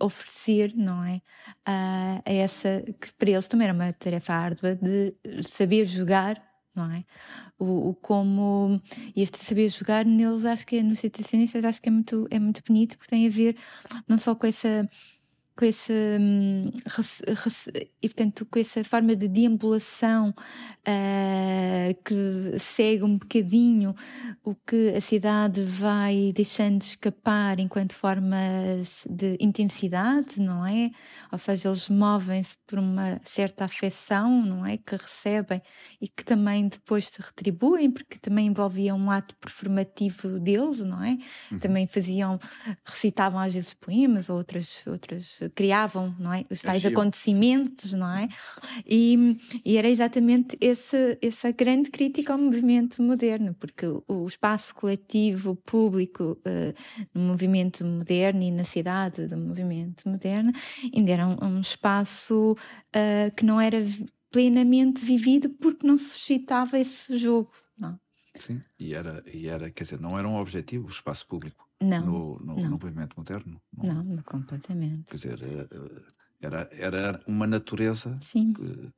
[SPEAKER 5] oferecer, não é? a essa, que para eles também era uma tarefa árdua de saber jogar não é? O, o como este saber jogar neles, acho que é, nos situacionistas, acho que é muito, é muito bonito porque tem a ver não só com essa com essa hum, e portanto com essa forma de deambulação uh, que segue um bocadinho o que a cidade vai deixando de escapar enquanto formas de intensidade, não é? Ou seja, eles movem-se por uma certa afecção, não é? Que recebem e que também depois se retribuem, porque também envolvia um ato performativo deles, não é? Uhum. Também faziam, recitavam às vezes poemas ou outras, outras criavam, não é? Os tais acontecimentos, não é? E, e, era exatamente esse, essa grande crítica ao movimento moderno, porque o, o espaço coletivo, público, uh, no movimento moderno e na cidade do movimento moderno, ainda era um, um espaço uh, que não era plenamente vivido porque não suscitava esse jogo, não
[SPEAKER 6] Sim, e era, e era, quer dizer, não era um objetivo o espaço público.
[SPEAKER 5] Não,
[SPEAKER 6] no, no,
[SPEAKER 5] não.
[SPEAKER 6] no movimento moderno.
[SPEAKER 5] Não, não, completamente.
[SPEAKER 6] Quer dizer, era, era uma natureza
[SPEAKER 5] Sim.
[SPEAKER 6] Que,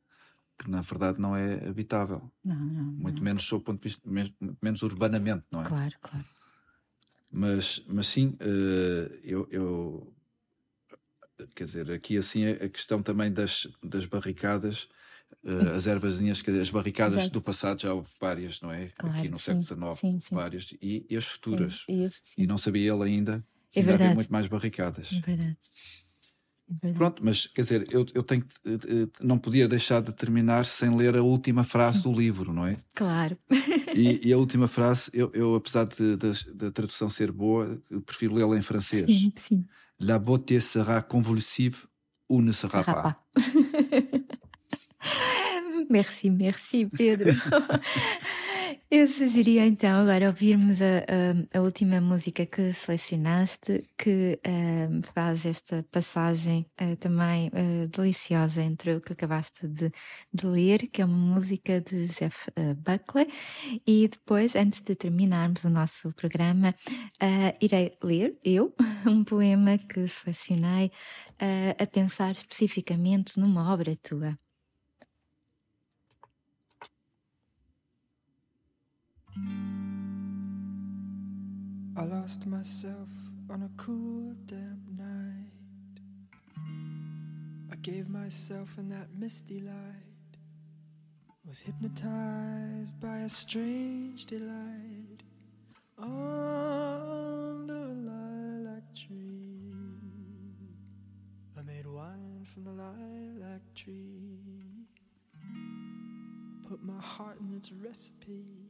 [SPEAKER 6] que na verdade não é habitável.
[SPEAKER 5] Não, não.
[SPEAKER 6] Muito
[SPEAKER 5] não.
[SPEAKER 6] menos sob o ponto de vista, menos, menos urbanamente, não é?
[SPEAKER 5] Claro, claro.
[SPEAKER 6] Mas, mas sim, eh, eu, eu quer dizer, aqui assim a questão também das, das barricadas uh, as ervazinhas, as barricadas Exato. do passado já houve várias, não é?
[SPEAKER 5] Claro,
[SPEAKER 6] Aqui no
[SPEAKER 5] sim,
[SPEAKER 6] século XIX,
[SPEAKER 5] sim, sim.
[SPEAKER 6] várias, e, e as futuras.
[SPEAKER 5] E,
[SPEAKER 6] e, não sabia ele ainda
[SPEAKER 5] que
[SPEAKER 6] é
[SPEAKER 5] verdade.
[SPEAKER 6] haver muito mais barricadas.
[SPEAKER 5] É verdade. É verdade.
[SPEAKER 6] Pronto, mas quer dizer, eu, eu tenho que, eh, não podia deixar de terminar sem ler a última frase do livro, não é?
[SPEAKER 5] Claro.
[SPEAKER 6] E, e a última frase, eu, eu apesar de, de, da tradução ser boa, prefiro lê-la em francês.
[SPEAKER 5] Sim, sim.
[SPEAKER 6] La beauté sera convulsive ou ne sera pas.
[SPEAKER 5] Merci, merci, Pedro. Eu sugeria então agora ouvirmos a, a, a, última música que selecionaste, que uh, faz esta passagem uh, também uh, deliciosa entre o que acabaste de, de, ler, que é uma música de Jeff Buckley, e depois, antes de terminarmos o nosso programa, irei ler eu um poema que selecionei a pensar especificamente numa obra tua.
[SPEAKER 8] I lost myself on a cool, damp night. I gave myself in that misty light, was hypnotized by a strange delight under a lilac tree. I made wine from the lilac tree, put my heart in its recipe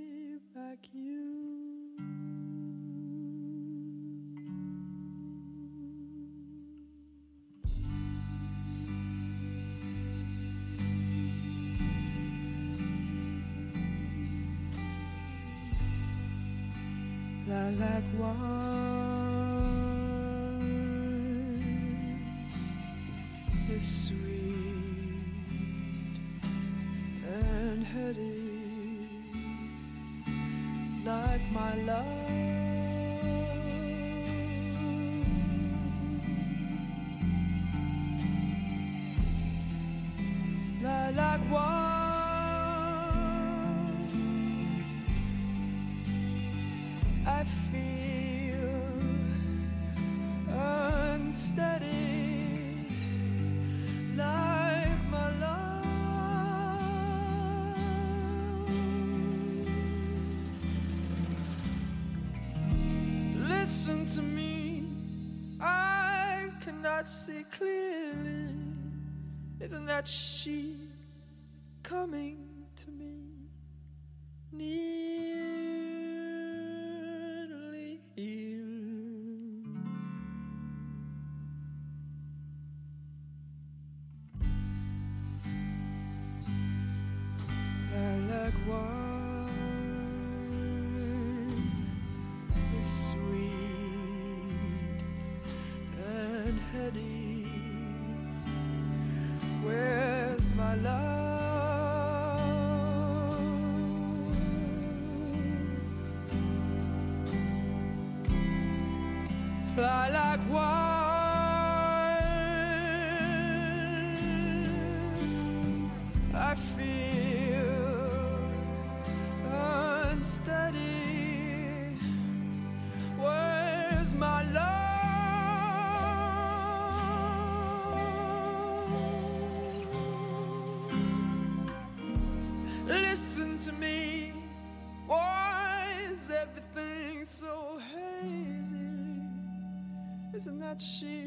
[SPEAKER 8] why. Not see clearly? Isn't that she coming to me? Nearly that she?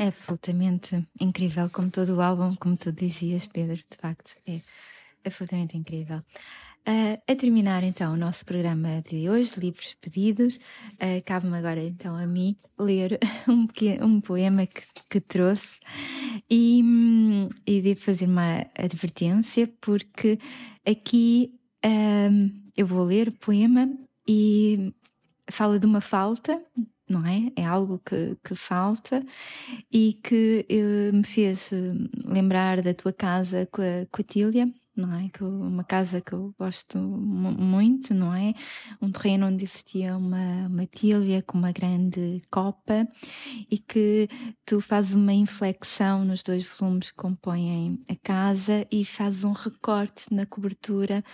[SPEAKER 5] É absolutamente incrível, como todo o álbum, como tu dizias, Pedro, de facto, é absolutamente incrível. Ah, a terminar então o nosso programa de hoje, Livros Pedidos, ah, cabe-me agora então a mim ler um, pequeno, um poema que, que trouxe e, hum, e devo fazer uma advertência, porque aqui ahm, eu vou ler o poema e fala de uma falta, não é? É algo que, que falta e que eh, me fez eh, lembrar da tua casa com a, com a Tília, não é? Que uma casa que eu gosto mu- muito, não é? Um terreno onde existia uma, uma Tília com uma grande copa e que tu fazes uma inflexão nos dois volumes que compõem a casa e fazes um recorte na cobertura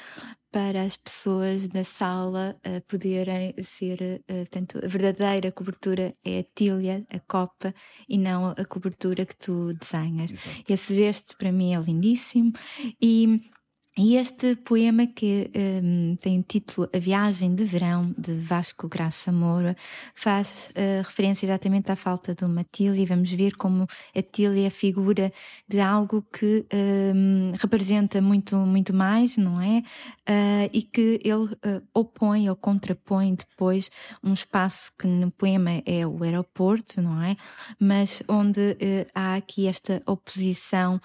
[SPEAKER 5] para as pessoas da sala eh, poderem ser, eh, portanto, a verdadeira cobertura é a tilha, a copa, e não a cobertura que tu desenhas.
[SPEAKER 6] Exato.
[SPEAKER 5] Esse gesto para mim é lindíssimo e e este poema que hum, tem título A Viagem de Verão, de Vasco Graça Moura, faz eh, referência exatamente à falta de uma tilha e vamos ver como a tilha é a figura de algo que hum, representa muito, muito mais, não é? Ah, e que ele eh, opõe ou contrapõe depois um espaço que no poema é o aeroporto, não é? Mas onde há aqui esta oposição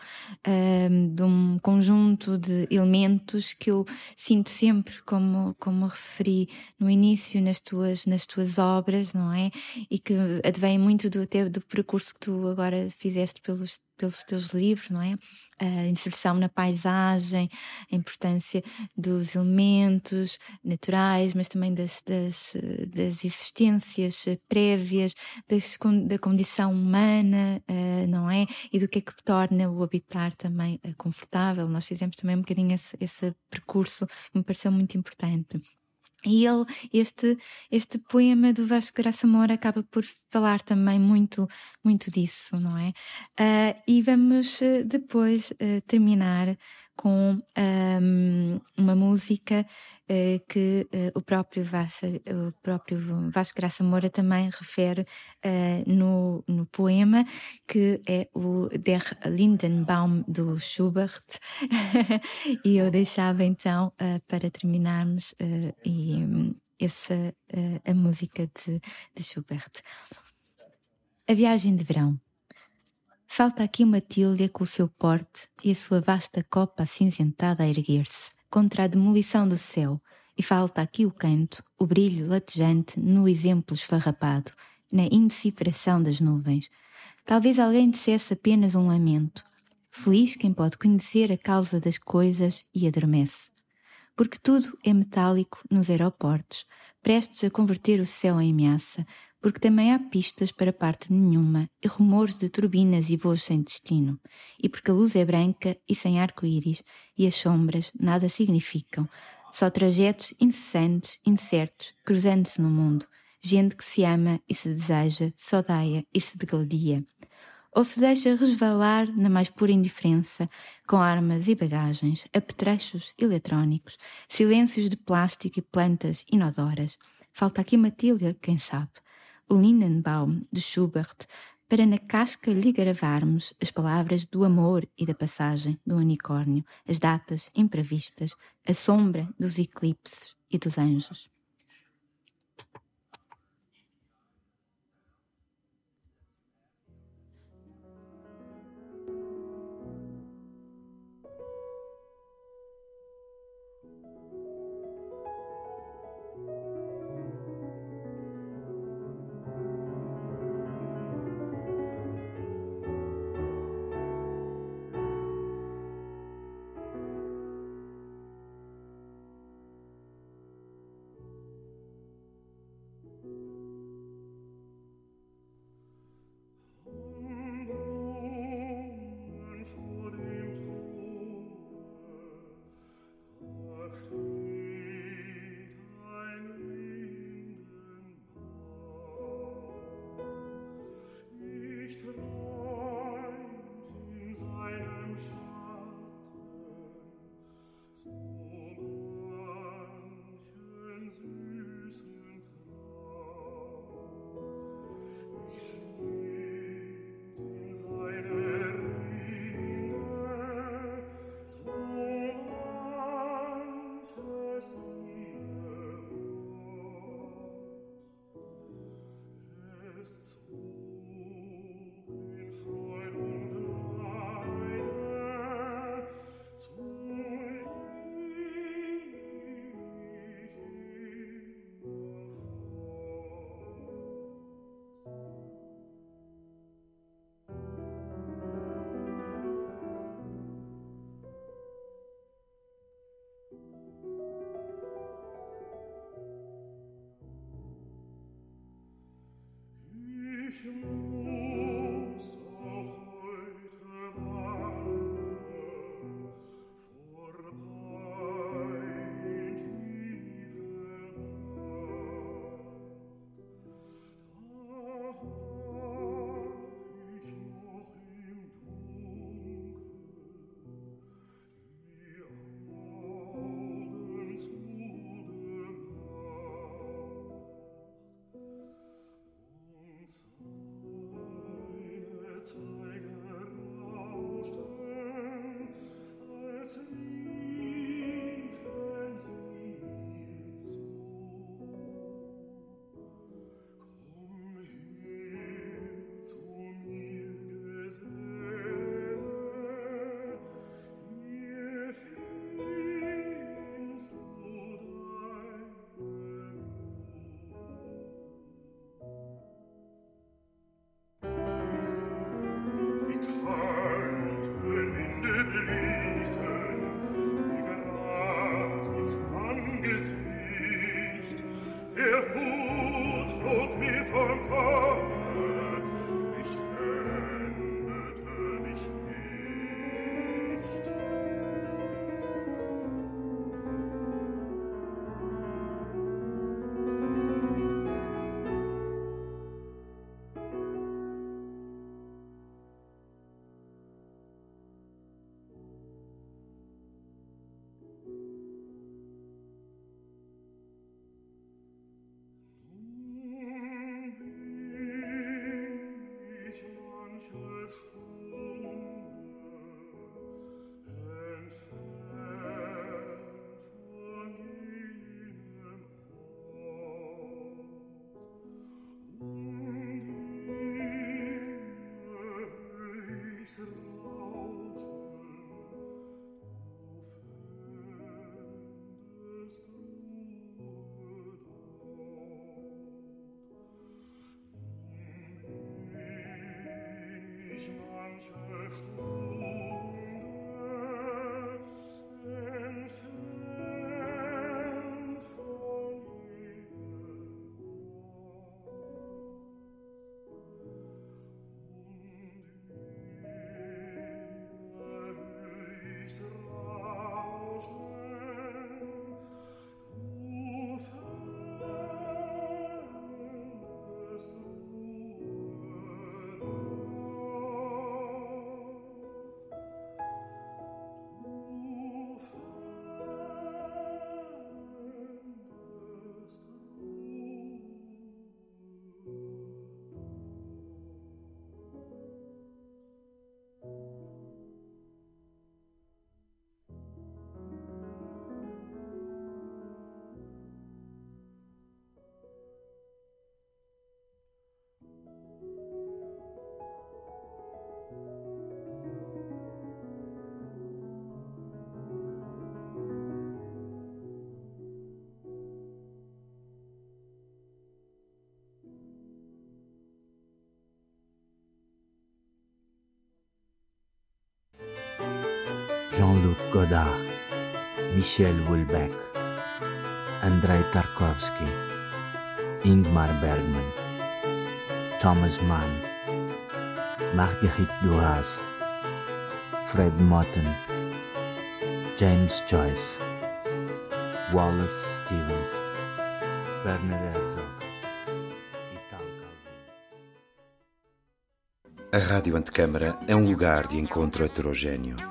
[SPEAKER 5] ahm, de um conjunto de elementos que eu sinto sempre, como, como referi no início nas tuas, nas tuas obras, não é? E que advém muito do, até do percurso que tu agora fizeste pelos, pelos teus livros, não é? A inserção na paisagem, a importância dos elementos naturais, mas também das, das, das existências eh, prévias, das da condição humana, eh, não é? E do que é que torna o habitar também eh, confortável. Nós fizemos também um bocadinho esse, esse percurso que me pareceu muito importante. E ele, este, este poema do Vasco Graça Moura acaba por falar também muito, muito disso, não é? Ah, e vamos eh, depois eh, terminar com um, uma música uh, que uh, o, próprio Vasco, o próprio Vasco Graça Moura também refere uh, no, no poema, que é o Der Lindenbaum do Schubert. e eu deixava então para terminarmos e, um, essa, a música de, de Schubert. A viagem de verão. Falta aqui uma tilha com o seu porte e a sua vasta copa acinzentada a erguer-se contra a demolição do céu, e falta aqui o canto, o brilho latejante no exemplo esfarrapado, na indecifração das nuvens. Talvez alguém dissesse apenas um lamento. Feliz quem pode conhecer a causa das coisas e adormece. Porque tudo é metálico nos aeroportos, prestes a converter o céu em ameaça, porque também há pistas para parte nenhuma e rumores de turbinas e voos sem destino, e porque a luz é branca e sem arco-íris e as sombras nada significam, só trajetos incessantes, incertos, cruzando-se no mundo, gente que se ama e se deseja, se odeia e se degladia. Ou se deixa resvalar na mais pura indiferença, com armas e bagagens, apetrechos eletrónicos, silêncios de plástico e plantas inodoras. Falta aqui Matilha, quem sabe Lindenbaum de Schubert, para na casca lhe gravarmos as palavras do amor e da passagem do unicórnio, as datas imprevistas, a sombra dos eclipses e dos anjos.
[SPEAKER 4] Jean-Luc Godard, Michel Houellebecq, Andrei Tarkovsky, Ingmar Bergman, Thomas Mann, Marguerite Duras, Fred Motten, James Joyce, Wallace Stevens, Werner Herzog.
[SPEAKER 9] A Rádio Antecâmara é um lugar de encontro heterogêneo,